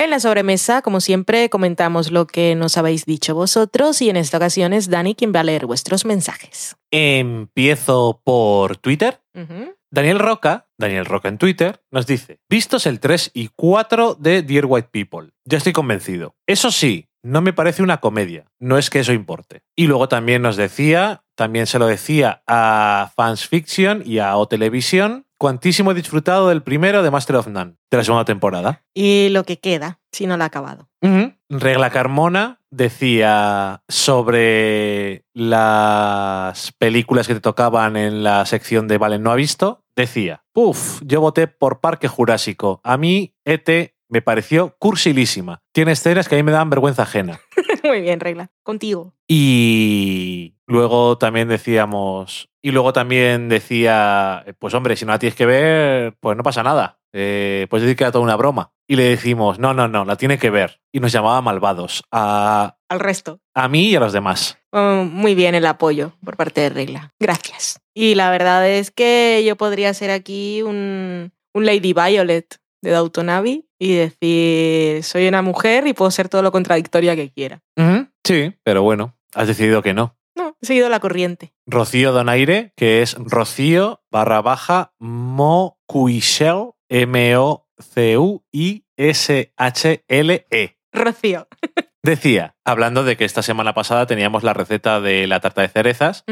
En la sobremesa, como siempre, comentamos lo que nos habéis dicho vosotros y en esta ocasión es Dani quien va a leer vuestros mensajes. Empiezo por Twitter. Daniel Roca, Daniel Roca en Twitter, nos dice, vistos el 3 y 4 de Dear White People, ya estoy convencido. Eso sí, no me parece una comedia, no es que eso importe. Y luego también nos decía, también se lo decía a Fans Fiction y a O Televisión, cuantísimo he disfrutado del primero de Master of None, de la segunda temporada. Y lo que queda, si no lo ha acabado. Regla Carmona decía sobre las películas que te tocaban en la sección de Valen no ha visto. Decía, puf, yo voté por Parque Jurásico. A mí, ET me pareció cursilísima. Tiene escenas que a mí me dan vergüenza ajena. Muy bien, regla. Contigo. Y luego también decíamos, y luego también decía, pues hombre, si no la tienes que ver, pues no pasa nada. Eh, puedes decir que era toda una broma. Y le decimos, no, no, no, la tiene que ver. Y nos llamaba malvados a, Al resto. a mí y a los demás. Oh, muy bien el apoyo por parte de Regla. Gracias. Y la verdad es que yo podría ser aquí un, un Lady Violet de Abbey y decir, soy una mujer y puedo ser todo lo contradictoria que quiera. Sí, pero bueno, has decidido que no. He seguido la corriente. Rocío Donaire, que es Rocío barra baja M-O-C-U-I-S-H-L-E. Rocío. Decía, hablando de que esta semana pasada teníamos la receta de la tarta de cerezas,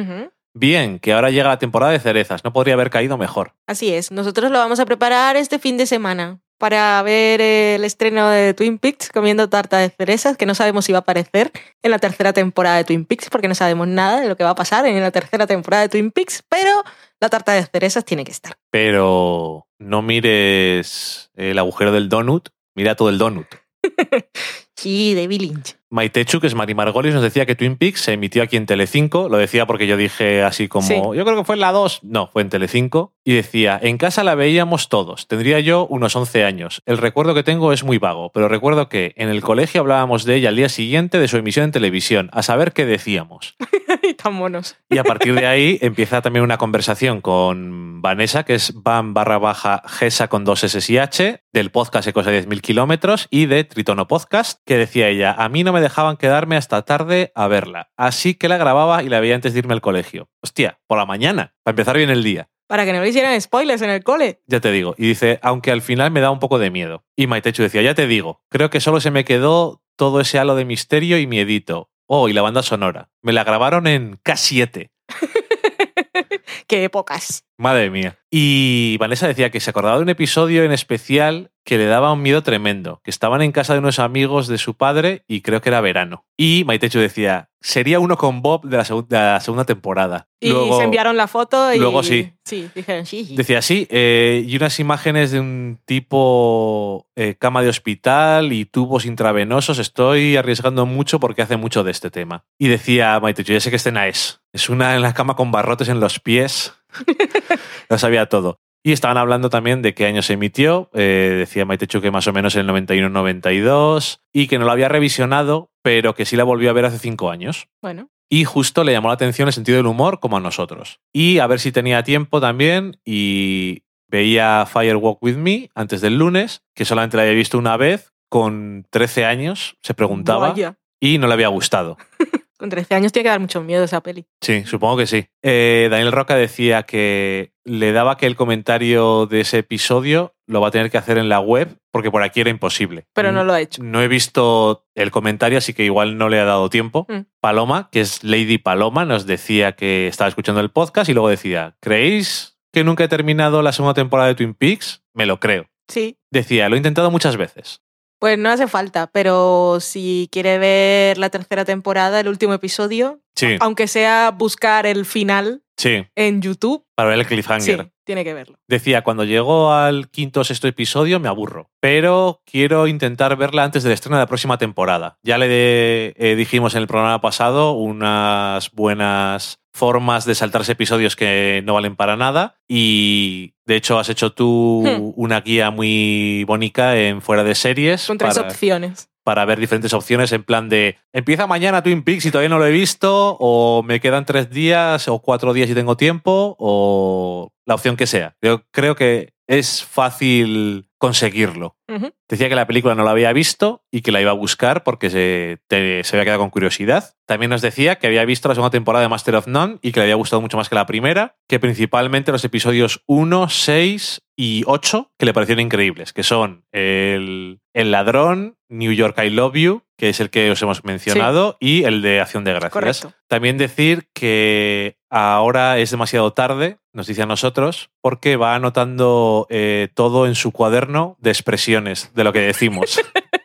bien, que ahora llega la temporada de cerezas, no podría haber caído mejor. Así es, nosotros lo vamos a preparar este fin de semana para ver el estreno de Twin Peaks comiendo tarta de cerezas, que no sabemos si va a aparecer en la tercera temporada de Twin Peaks, porque no sabemos nada de lo que va a pasar en la tercera temporada de Twin Peaks, pero la tarta de cerezas tiene que estar. Pero no mires el agujero del donut, mira todo el donut. Sí, David Lynch. Maitechu, que es Mari Margolis, nos decía que Twin Peaks se emitió aquí en Telecinco. Lo decía porque yo dije así como, Sí. yo creo que fue en la 2. No, fue en Telecinco. Y decía, en casa la veíamos todos. Tendría yo unos 11 años. El recuerdo que tengo es muy vago, pero recuerdo que en el colegio hablábamos de ella al día siguiente de su emisión en televisión, a saber qué decíamos. Y tan monos. Y a partir de ahí empieza también una conversación con Vanessa, que es van barra baja Gesa con dos S y H, del podcast Ecos de 10.000 kilómetros y de Tritono Podcast, que decía ella, a mí no me dejaban quedarme hasta tarde a verla, así que la grababa y la veía antes de irme al colegio. Hostia, por la mañana, para empezar bien el día. Para que no le hicieran spoilers en el cole. Ya te digo. Y dice, aunque al final me da un poco de miedo. Y Maitechu decía, ya te digo, creo que solo se me quedó todo ese halo de misterio y miedito. Oh, y la banda sonora. Me la grabaron en K7. Qué épocas. Madre mía. Y Vanessa decía que se acordaba de un episodio en especial que le daba un miedo tremendo, que estaban en casa de unos amigos de su padre y creo que era verano. Y Maitechu decía, sería uno con Bob de la, segu- de la segunda temporada. Y Luego- se enviaron la foto y... luego sí. Sí, dijeron sí. sí. Decía así, eh, y unas imágenes de un tipo eh, cama de hospital y tubos intravenosos. Estoy arriesgando mucho porque hace mucho de este tema. Y decía Maite, ya sé qué escena es. Es una en la cama con barrotes en los pies. Lo sabía todo. Y estaban hablando también de qué año se emitió. Eh, decía Maitechu que más o menos en el 91-92 y que no lo había revisionado, pero que sí la volvió a ver hace cinco años. Bueno, Y justo le llamó la atención el sentido del humor como a nosotros. Y a ver si tenía tiempo también y veía Firewalk With Me antes del lunes, que solamente la había visto una vez, con 13 años, se preguntaba, vaya. y no le había gustado. Con 13 años tiene que dar mucho miedo esa peli. Sí, supongo que sí. Eh, Daniel Roca decía que le daba que el comentario de ese episodio lo va a tener que hacer en la web porque por aquí era imposible. Pero no lo ha hecho. No he visto el comentario, así que igual no le ha dado tiempo. Mm. Paloma, que es Lady Paloma, nos decía que estaba escuchando el podcast y luego decía, ¿creéis que nunca he terminado la segunda temporada de Twin Peaks? Me lo creo. Sí, Decía, lo he intentado muchas veces. Pues no hace falta, pero si quiere ver la tercera temporada, el último episodio, Sí, aunque sea buscar el final sí, en YouTube, para ver el sí, cliffhanger. tiene que verlo. Decía, cuando llego al quinto o sexto episodio me aburro, pero quiero intentar verla antes del estreno de la próxima temporada. Ya le de- eh, dijimos en el programa pasado unas buenas formas de saltarse episodios que no valen para nada y de hecho has hecho tú Hmm. una guía muy bonita en fuera de series Son tres para, opciones. para ver diferentes opciones en plan de empieza mañana Twin Peaks y todavía no lo he visto o me quedan tres días o cuatro días y tengo tiempo o la opción que sea. Yo creo que es fácil conseguirlo. Decía que la película no la había visto y que la iba a buscar porque se, te- se había quedado con curiosidad. También nos decía que había visto la segunda temporada de Master of None y que le había gustado mucho más que la primera, que principalmente los episodios 1, 6 y 8 que le parecieron increíbles, que son el, el ladrón, New York I Love You, que es el que os hemos mencionado, y el de Acción de Gracias. Correcto. También decir que ahora es demasiado tarde, nos dice a nosotros, porque va anotando eh, todo en su cuaderno de expresiones de lo que decimos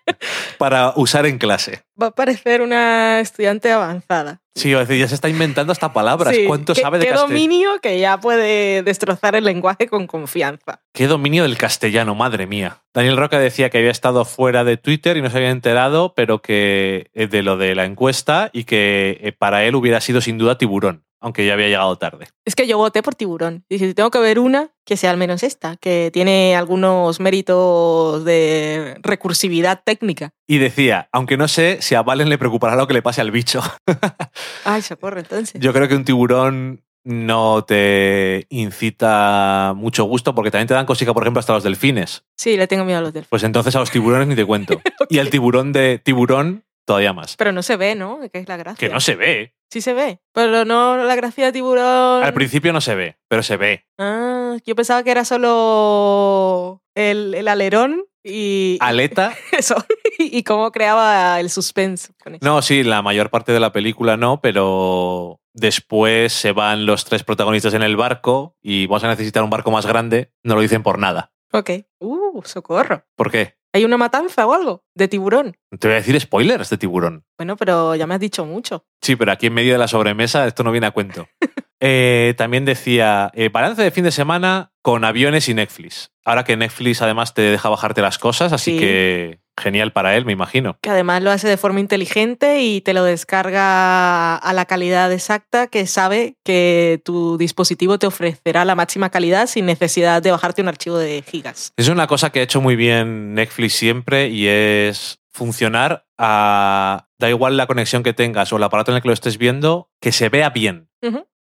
para usar en clase. Va a parecer una estudiante avanzada. Sí, o decir, ya se está inventando hasta palabras. Sí, ¿Cuánto qué- sabe de qué castellano? dominio que ya puede destrozar el lenguaje con confianza. Qué dominio del castellano, madre mía. Daniel Roca decía que había estado fuera de Twitter y no se había enterado, pero que eh, de lo de la encuesta y que eh, para él hubiera sido sin duda tiburón, aunque ya había llegado tarde. Es que yo voté por tiburón. Dije, si tengo que ver una, que sea al menos esta, que tiene algunos méritos de recursividad técnica. Y decía, aunque no sé si a Valen le preocupará lo que le pase al bicho. Ay, socorro, entonces. Yo creo que un tiburón no te incita mucho gusto porque también te dan cosica, por ejemplo, hasta los delfines. Sí, le tengo miedo a los delfines. Pues entonces a los tiburones ni te cuento. Y el tiburón de tiburón todavía más. Pero no se ve, ¿no? Que es la gracia. Que no se ve. Sí se ve. Pero no la gracia de tiburón. Al principio no se ve, pero se ve. Ah, yo pensaba que era solo el, el alerón y. Aleta. Eso. y cómo creaba el suspenso con eso. No, sí, la mayor parte de la película no, pero después se van los tres protagonistas en el barco y vamos a necesitar un barco más grande. No lo dicen por nada. Ok. Uh, socorro. ¿Por qué? ¿Hay una matanza o algo? De tiburón. Te voy a decir spoilers de tiburón. Bueno, pero ya me has dicho mucho. Sí, pero aquí en medio de la sobremesa esto no viene a cuento. Eh, también decía, eh, balance de fin de semana con aviones y Netflix. Ahora que Netflix además te deja bajarte las cosas, así Sí. que genial para él, me imagino. Que además lo hace de forma inteligente y te lo descarga a la calidad exacta que sabe que tu dispositivo te ofrecerá la máxima calidad sin necesidad de bajarte un archivo de gigas. Es una cosa que ha hecho muy bien Netflix siempre y es funcionar a... Da igual la conexión que tengas o el aparato en el que lo estés viendo, que se vea bien.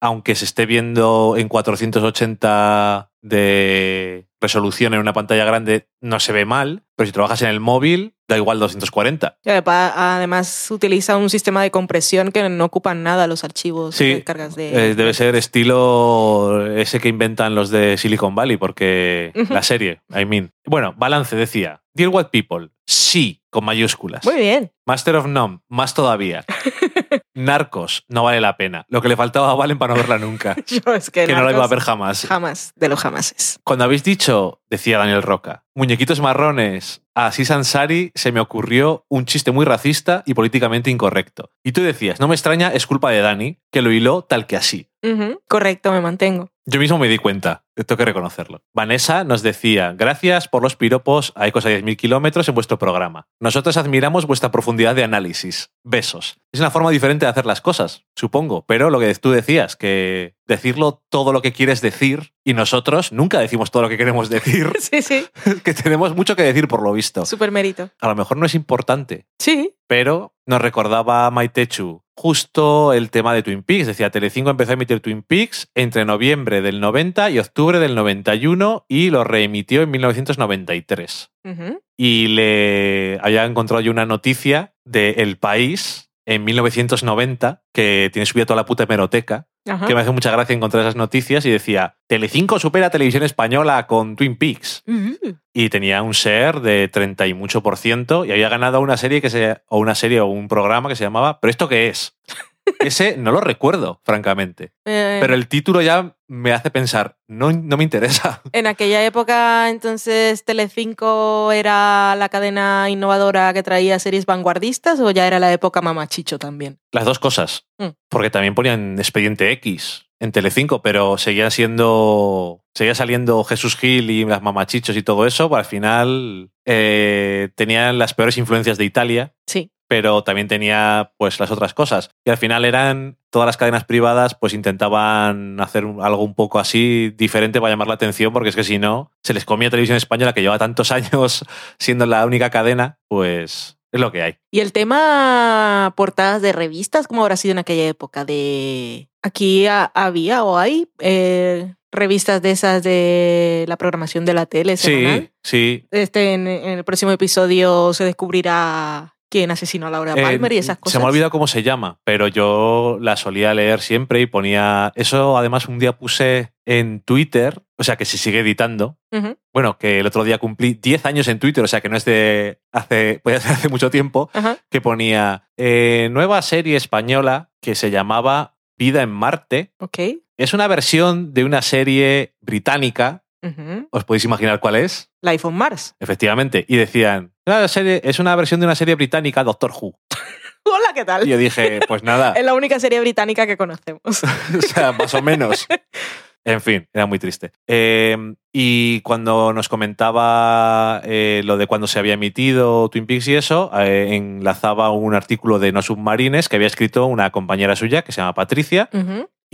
Aunque se esté viendo en 480 de resolución en una pantalla grande, no se ve mal. Pero si trabajas en el móvil, da igual 240. Y además- utiliza un sistema de compresión que no ocupan nada los archivos Sí, que cargas de... Eh, debe ser estilo ese que inventan los de Silicon Valley, porque la serie, I mean. Bueno, balance decía. Dear What People, sí, con mayúsculas. Muy bien. Master of None, más todavía. Narcos, no vale la pena. Lo que le faltaba a Valen para no verla nunca. Yo es que, que no la iba a ver jamás. Jamás, de los jamases. Cuando habéis dicho, decía Daniel Roca, muñequitos marrones a Aziz Ansari, se me ocurrió un chiste muy racista y políticamente incorrecto. Y tú decías, no me extraña, es culpa de Dani, que lo hiló tal que así. Correcto, me mantengo. Yo mismo me di cuenta, tengo que reconocerlo. Vanessa nos decía, gracias por los piropos a Ecos a 10.000 kilómetros en vuestro programa. Nosotros admiramos vuestra profundidad de análisis. Besos. Es una forma diferente de hacer las cosas, supongo, pero lo que tú decías, que decirlo todo lo que quieres decir y nosotros nunca decimos todo lo que queremos decir, Sí, sí. que tenemos mucho que decir por lo visto. Súper mérito. A lo mejor no es importante, Sí. pero nos recordaba Maitechu justo el tema de Twin Peaks. Decía, Telecinco empezó a emitir Twin Peaks entre noviembre del 90 y octubre del 91 y lo reemitió en 1993. Ujú. Y le había encontrado yo una noticia de El País en 1990 que tiene subida toda la puta hemeroteca Ajá. que me hace mucha gracia encontrar esas noticias y decía Telecinco supera a Televisión Española con Twin Peaks Uh, y tenía un share de 30 y mucho por ciento y había ganado una serie que se o una serie o un programa que se llamaba ¿Pero esto qué es? Ese no lo recuerdo, francamente. eh, Pero el título ya me hace pensar, no, no me interesa. En aquella época, entonces, Telecinco era la cadena innovadora que traía series vanguardistas o ya era la época mamachicho también. Las dos cosas. Mm. Porque también ponían Expediente X en Telecinco, pero seguía siendo. Seguía saliendo Jesús Gil y las mamachichos y todo eso. Pero al final eh, tenían las peores influencias de Italia, Sí. Pero también tenía pues las otras cosas. Y al final eran. Todas las cadenas privadas pues intentaban hacer algo un poco así diferente para llamar la atención, porque es que si no, se les comía Televisión Española, que lleva tantos años siendo la única cadena, pues es lo que hay. Y el tema portadas de revistas, ¿cómo habrá sido en aquella época? De aquí ha- había o hay eh, revistas de esas de la programación de la tele semanal. Sí, sí. Este, en, en el próximo episodio se descubrirá quién asesinó a Laura Eh, Palmer y esas cosas. Se me ha olvidado cómo se llama, pero yo la solía leer siempre y ponía. Eso además un día puse en Twitter, o sea que se sigue editando. Bueno, que el otro día cumplí 10 años en Twitter, o sea que no es de hace, puede ser hace mucho tiempo, que ponía eh, nueva serie española que se llamaba Vida en Marte. Ok. Es una versión de una serie británica. ¿Os podéis imaginar cuál es? Life on Mars. Efectivamente. Y decían, "Una serie- es una versión de una serie británica, Doctor Who. Hola, ¿qué tal? Y yo dije, pues nada. Es la única serie británica que conocemos. o sea, más o menos. En fin, era muy triste. Eh, y cuando nos comentaba eh, lo de cuando se había emitido Twin Peaks y eso, eh, enlazaba un artículo de No Submarines que había escrito una compañera suya que se llama Patricia.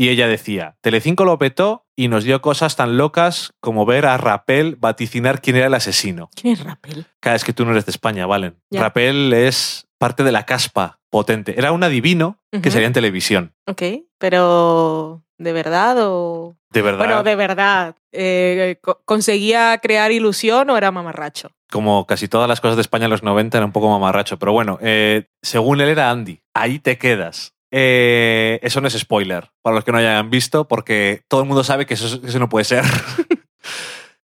Y ella decía, Telecinco lo petó y nos dio cosas tan locas como ver a Rapel vaticinar quién era el asesino. ¿Quién es Rappel? Cada vez que tú no eres de España, Valen. Ya. Rapel es parte de la caspa potente. Era un adivino que salía en televisión. Ok, pero ¿de verdad o...? De verdad. Bueno, de verdad. eh, co- ¿Conseguía crear ilusión o era mamarracho? como casi todas las cosas de España en los 90 era un poco mamarracho, pero bueno, eh, según él era Andy, ahí te quedas. Eh, eso no es spoiler, para los que no hayan visto, porque todo el mundo sabe que eso, no puede ser.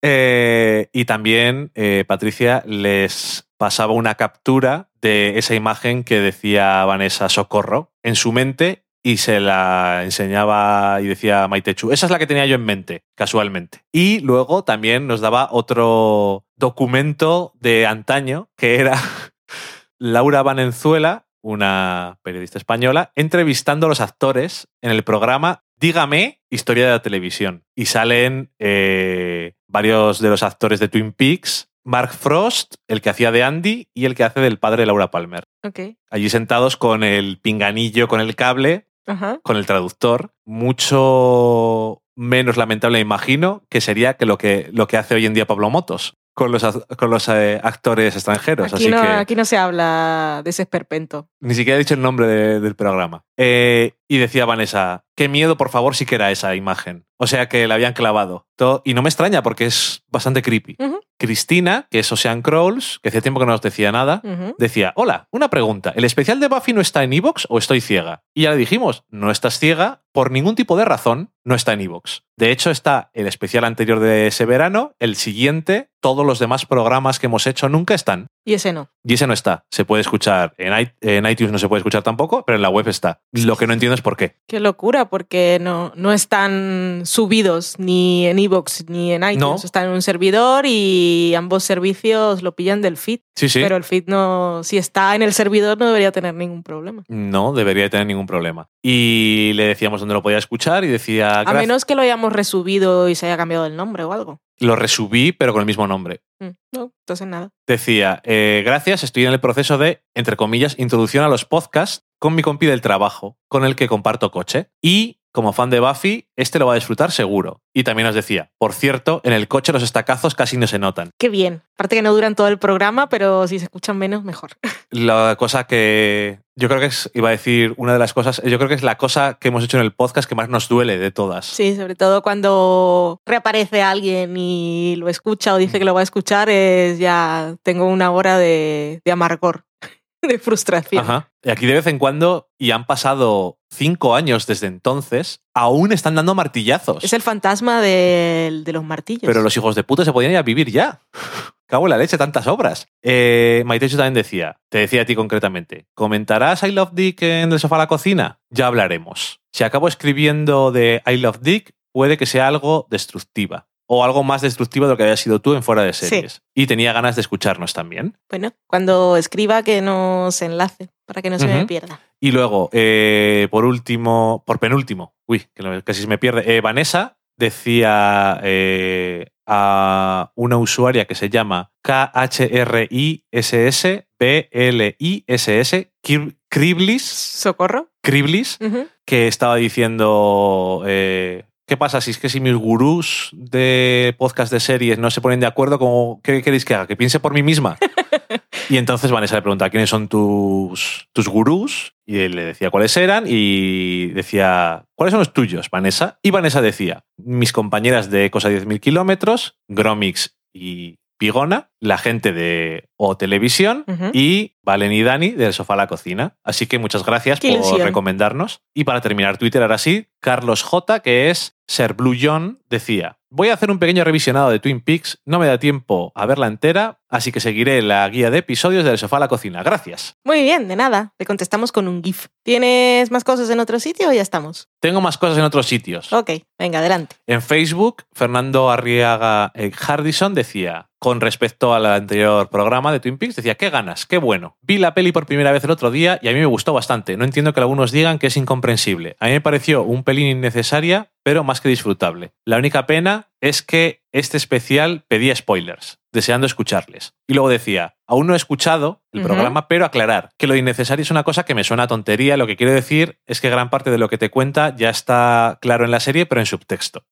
Eh, y también eh, Patricia les pasaba una captura de esa imagen que decía Vanessa Socorro en su mente y se la enseñaba y decía Maitechu. Esa es la que tenía yo en mente, casualmente. Y luego también nos daba otro documento de antaño que era Laura Valenzuela, una periodista española, entrevistando a los actores en el programa Dígame, Historia de la Televisión. Y salen eh, varios de los actores de Twin Peaks, Mark Frost, el que hacía de Andy, y el que hace del padre de Laura Palmer. Ok. Allí sentados con el pinganillo, con el cable, Ajá. con el traductor. Mucho menos lamentable, imagino, que sería que lo que, lo que hace hoy en día Pablo Motos con los, con los eh, actores extranjeros. Aquí Así no, que aquí no se habla de ese esperpento. ni siquiera he dicho el nombre de- del programa. Eh, y decía Vanessa, qué miedo, por favor, sí que era esa imagen. O sea que la habían clavado. Todo- y no me extraña porque es bastante creepy. Cristina, que es Ocean Crawls, que hacía tiempo que no nos decía nada, decía, hola, una pregunta, ¿el especial de Buffy no está en Evox o estoy ciega? Y ya le dijimos, no estás ciega, por ningún tipo de razón, no está en Evox. De hecho, está el especial anterior de ese verano, el siguiente todos los demás programas que hemos hecho nunca están. Y ese no. Y ese no está. Se puede escuchar en, iTunes, no se puede escuchar tampoco, pero en la web está. Lo que no entiendo es por qué. Qué locura, porque no, no están subidos ni en iVoox ni en iTunes. No. Están en un servidor y ambos servicios lo pillan del feed. Sí, sí. Pero el feed no, si está en el servidor no debería tener ningún problema. No debería tener ningún problema. Y le decíamos dónde lo podía escuchar y decía. A menos que lo hayamos resubido y se haya cambiado el nombre o algo. Lo resubí, pero con el mismo nombre. Mm, No, entonces nada. Decía, eh, gracias, estoy en el proceso de, entre comillas, introducción a los podcasts con mi compi del trabajo, con el que comparto coche. Y, como fan de Buffy, este lo va a disfrutar seguro. Y también os decía, por cierto, en el coche los estacazos casi no se notan. Qué bien. Aparte que no duran todo el programa, pero si se escuchan menos, mejor. La cosa que yo creo que es, iba a decir, una de las cosas, yo creo que es la cosa que hemos hecho en el podcast que más nos duele de todas. Sí, sobre todo cuando reaparece alguien y lo escucha o dice que lo va a escuchar, es ya tengo una hora de, de amargor, de frustración. Ajá. Y aquí de vez en cuando, y han pasado cinco años desde entonces, aún están dando martillazos. Es el fantasma de los martillos. Pero los hijos de puta se podían ir a vivir ya. Cago en la leche, tantas obras. Eh, Maitecho también decía, te decía a ti concretamente, ¿comentarás I Love Dick en el sofá a la cocina? Ya hablaremos. Si acabo escribiendo de I Love Dick, puede que sea algo destructiva. O algo más destructiva de lo que había sido tú en fuera de Sí. series. Y tenía ganas de escucharnos también. Bueno, cuando escriba que nos enlace para que no se me pierda. Y luego, eh, por último, por penúltimo, uy, que casi se me pierde, eh, Vanessa decía eh, a una usuaria que se llama K-H-R-I-S-S-B-L-I-S-S, Kriblis, ¿Socorro? Kriblis, Ujú. que estaba diciendo... eh, ¿Qué pasa si es que si mis gurús de podcast de series no se ponen de acuerdo, como, ¿qué queréis que haga? ¿Que piense por mí misma? y entonces Vanessa le pregunta quiénes son tus, tus gurús y él le decía cuáles eran y decía, ¿cuáles son los tuyos, Vanessa? Y Vanessa decía, mis compañeras de Cosa 10.000 kilómetros, Gromix y Pigona, la gente de O Televisión y Valen y Dani del Sofá a la Cocina. Así que muchas gracias por ilusión. recomendarnos. Y para terminar Twitter, ahora sí, Carlos J, que es Ser Blue John, decía: Voy a hacer un pequeño revisionado de Twin Peaks, no me da tiempo a verla entera, así que seguiré la guía de episodios del Sofá a la Cocina. Gracias. Muy bien, de nada. Le contestamos con un GIF. ¿Tienes más cosas en otro sitio o ya estamos? Tengo más cosas en otros sitios. Ok, venga, adelante. En Facebook, Fernando Arriaga eh, Hardison decía, con respecto al anterior programa de Twin Peaks, decía, qué ganas, qué bueno. Vi la peli por primera vez el otro día y a mí me gustó bastante. No entiendo que algunos digan que es incomprensible. A mí me pareció un pelín innecesaria, pero más que disfrutable. La única pena es que este especial pedía spoilers, deseando escucharles. Y luego decía, aún no he escuchado el programa, pero aclarar que lo innecesario es una cosa que me suena a tontería. Lo que quiero decir es que gran parte de lo que te cuenta ya está claro en la serie, pero en subtexto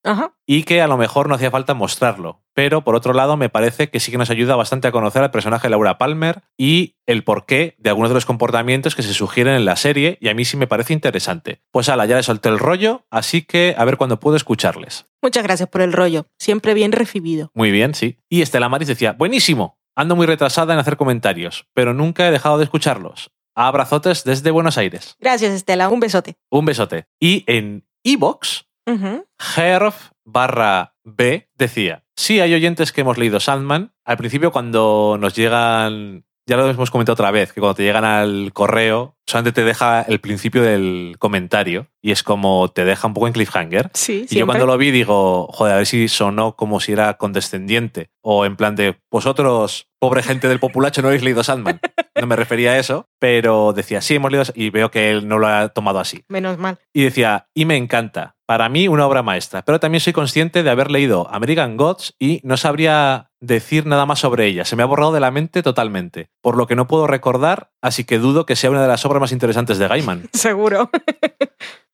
y que a lo mejor no hacía falta mostrarlo. Pero por otro lado, me parece que sí que nos ayuda bastante a conocer al personaje de Laura Palmer y el porqué de algunos de los comportamientos que se sugieren en la serie, y a mí sí me parece interesante. Pues ala, ya le solté el rollo, así que a ver cuándo puedo escucharles. Muchas gracias por el rollo. Siempre bien recibido. Muy bien, sí. Y Estela Maris decía, buenísimo, ando muy retrasada en hacer comentarios, pero nunca he dejado de escucharlos. Abrazotes desde Buenos Aires. Gracias, Estela. Un besote. Un besote. Y en Evox. Herf barra B decía, sí hay oyentes que hemos leído Sandman. Al principio cuando nos llegan, ya lo hemos comentado otra vez, que cuando te llegan al correo, solamente te deja el principio del comentario y es como te deja un poco en cliffhanger. Sí, Y yo cuando lo vi digo, joder, a ver si sonó como si era condescendiente o en plan de, vosotros, pobre gente del populacho, no habéis leído Sandman. No me refería a eso, pero decía, sí, hemos leído y veo que él no lo ha tomado así. Menos mal. Y decía, y me encanta. Para mí, una obra maestra. Pero también soy consciente de haber leído American Gods y no sabría decir nada más sobre ella. Se me ha borrado de la mente totalmente. Por lo que no puedo recordar, así que dudo que sea una de las obras más interesantes de Gaiman. Seguro.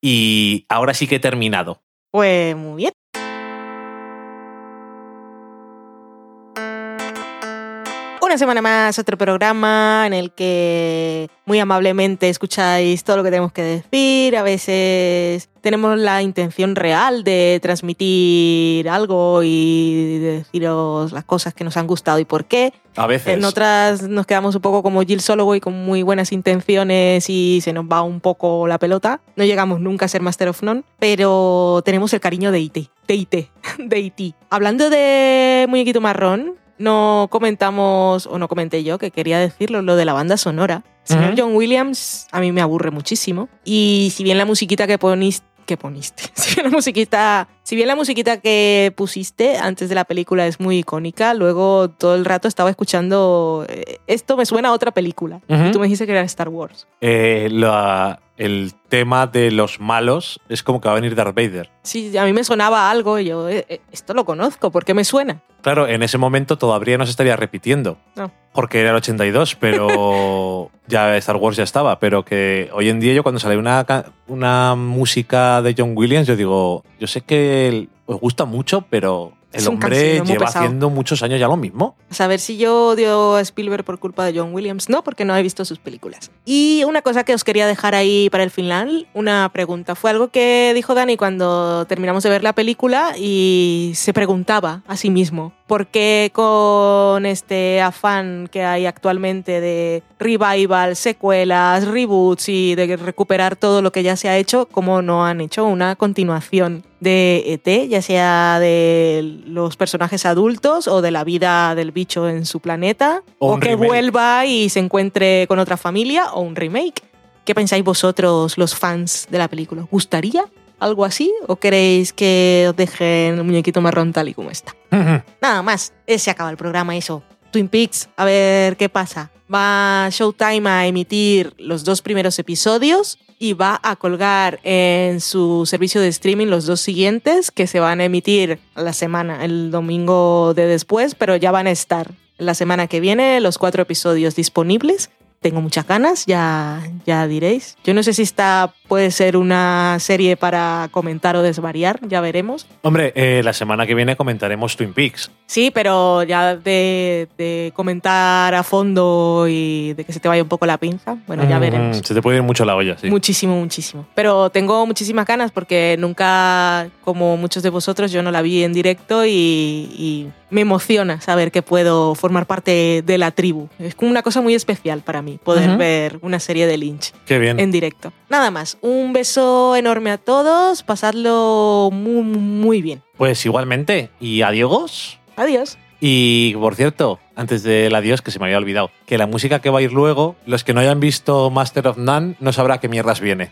Y ahora sí que he terminado. Pues muy bien. Una semana más, otro programa en el que muy amablemente escucháis todo lo que tenemos que decir. A veces tenemos la intención real de transmitir algo y de deciros las cosas que nos han gustado y por qué. A veces. En otras nos quedamos un poco como Jill Soloway con muy buenas intenciones y se nos va un poco la pelota. No llegamos nunca a ser Master of None, pero tenemos el cariño de IT. De IT. De IT. Hablando de Muñequito Marrón, no comentamos, o no comenté yo, que quería decirlo, lo de la banda sonora. El señor. John Williams a mí me aburre muchísimo. Y si bien la musiquita que poniste, que poniste, si bien la musiquita, si bien la musiquita que pusiste antes de la película es muy icónica, luego todo el rato estaba escuchando, eh, esto me suena a otra película. Y tú me dijiste que era Star Wars. Eh, la- el tema de los malos es como que va a venir Darth Vader. Sí, a mí me sonaba algo, y yo, eh, eh, esto lo conozco, ¿por qué me suena? Claro, en ese momento todavía no se estaría repitiendo. No. Porque era el 82, pero ya Star Wars ya estaba. Pero que hoy en día yo cuando sale una, una música de John Williams, yo digo, yo sé que os gusta mucho, pero el hombre lleva pesado. haciendo muchos años ya lo mismo. A saber si yo odio a Spielberg por culpa de John Williams. No, porque no he visto sus películas. Y una cosa que os quería dejar ahí para el final, una pregunta. Fue algo que dijo Dani cuando terminamos de ver la película y se preguntaba a sí mismo, ¿por qué con este afán que hay actualmente de revival, secuelas, reboots y de recuperar todo lo que ya se ha hecho, cómo no han hecho una continuación de ET, ya sea de los personajes adultos o de la vida del bicho en su planeta, O que remake. vuelva y se encuentre con otra familia, o un remake. ¿Qué pensáis vosotros, los fans de la película? ¿Os ¿Gustaría algo así? ¿O queréis que os dejen el muñequito marrón tal y como está? Nada más, eh, se acaba el programa eso. Twin Peaks, a ver qué pasa. Va Showtime a emitir los dos primeros episodios y va a colgar en su servicio de streaming los dos siguientes que se van a emitir la semana, el domingo de después, pero ya van a estar la semana que viene los cuatro episodios disponibles. Tengo muchas ganas, ya, ya diréis. Yo no sé si esta puede ser una serie para comentar o desvariar, ya veremos. Hombre, eh, la semana que viene comentaremos Twin Peaks. Sí, pero ya de, de comentar a fondo y de que se te vaya un poco la pinza, bueno, ya Mm, veremos. Se te puede ir mucho la olla, sí. Muchísimo, muchísimo. Pero tengo muchísimas ganas porque nunca, como muchos de vosotros, yo no la vi en directo y, y me emociona saber que puedo formar parte de la tribu. Es como una cosa muy especial para mí poder ver una serie de Lynch Qué bien. en directo. Nada más, un beso enorme a todos, pasadlo muy, muy bien. Pues igualmente. Y adiós. Adiós. Y por cierto, antes del adiós, que se me había olvidado, que la música que va a ir luego, los que no hayan visto Master of None no sabrá qué mierdas viene.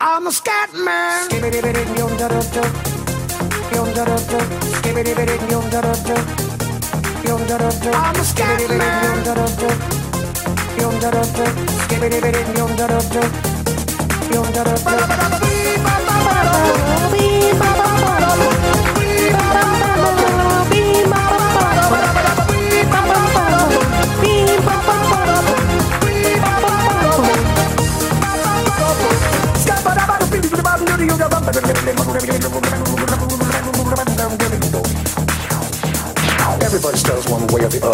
I'm a scat man. I'm a scat man. Everybody stutters one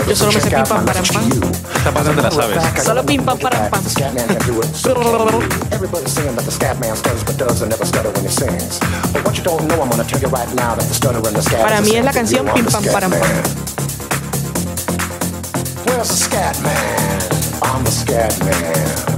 Yo solo me sé Check pim, out pam, my pam. you. Esta parte te la sabes. Solo pim, pam, param, pam. The scat man can do it, so. Everybody's saying that the scat man stutters but does and never stutter when he sings. But what you don't know, I'm gonna tell you right now that the stutter and the scat Para mí es la canción thing. I'm Pim, the pam, scat pam. Where's the scat man? I'm the scat man.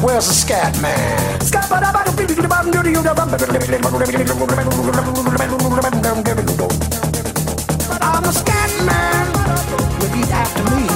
Where's the scat man? I'm a scat man. Repeat after me.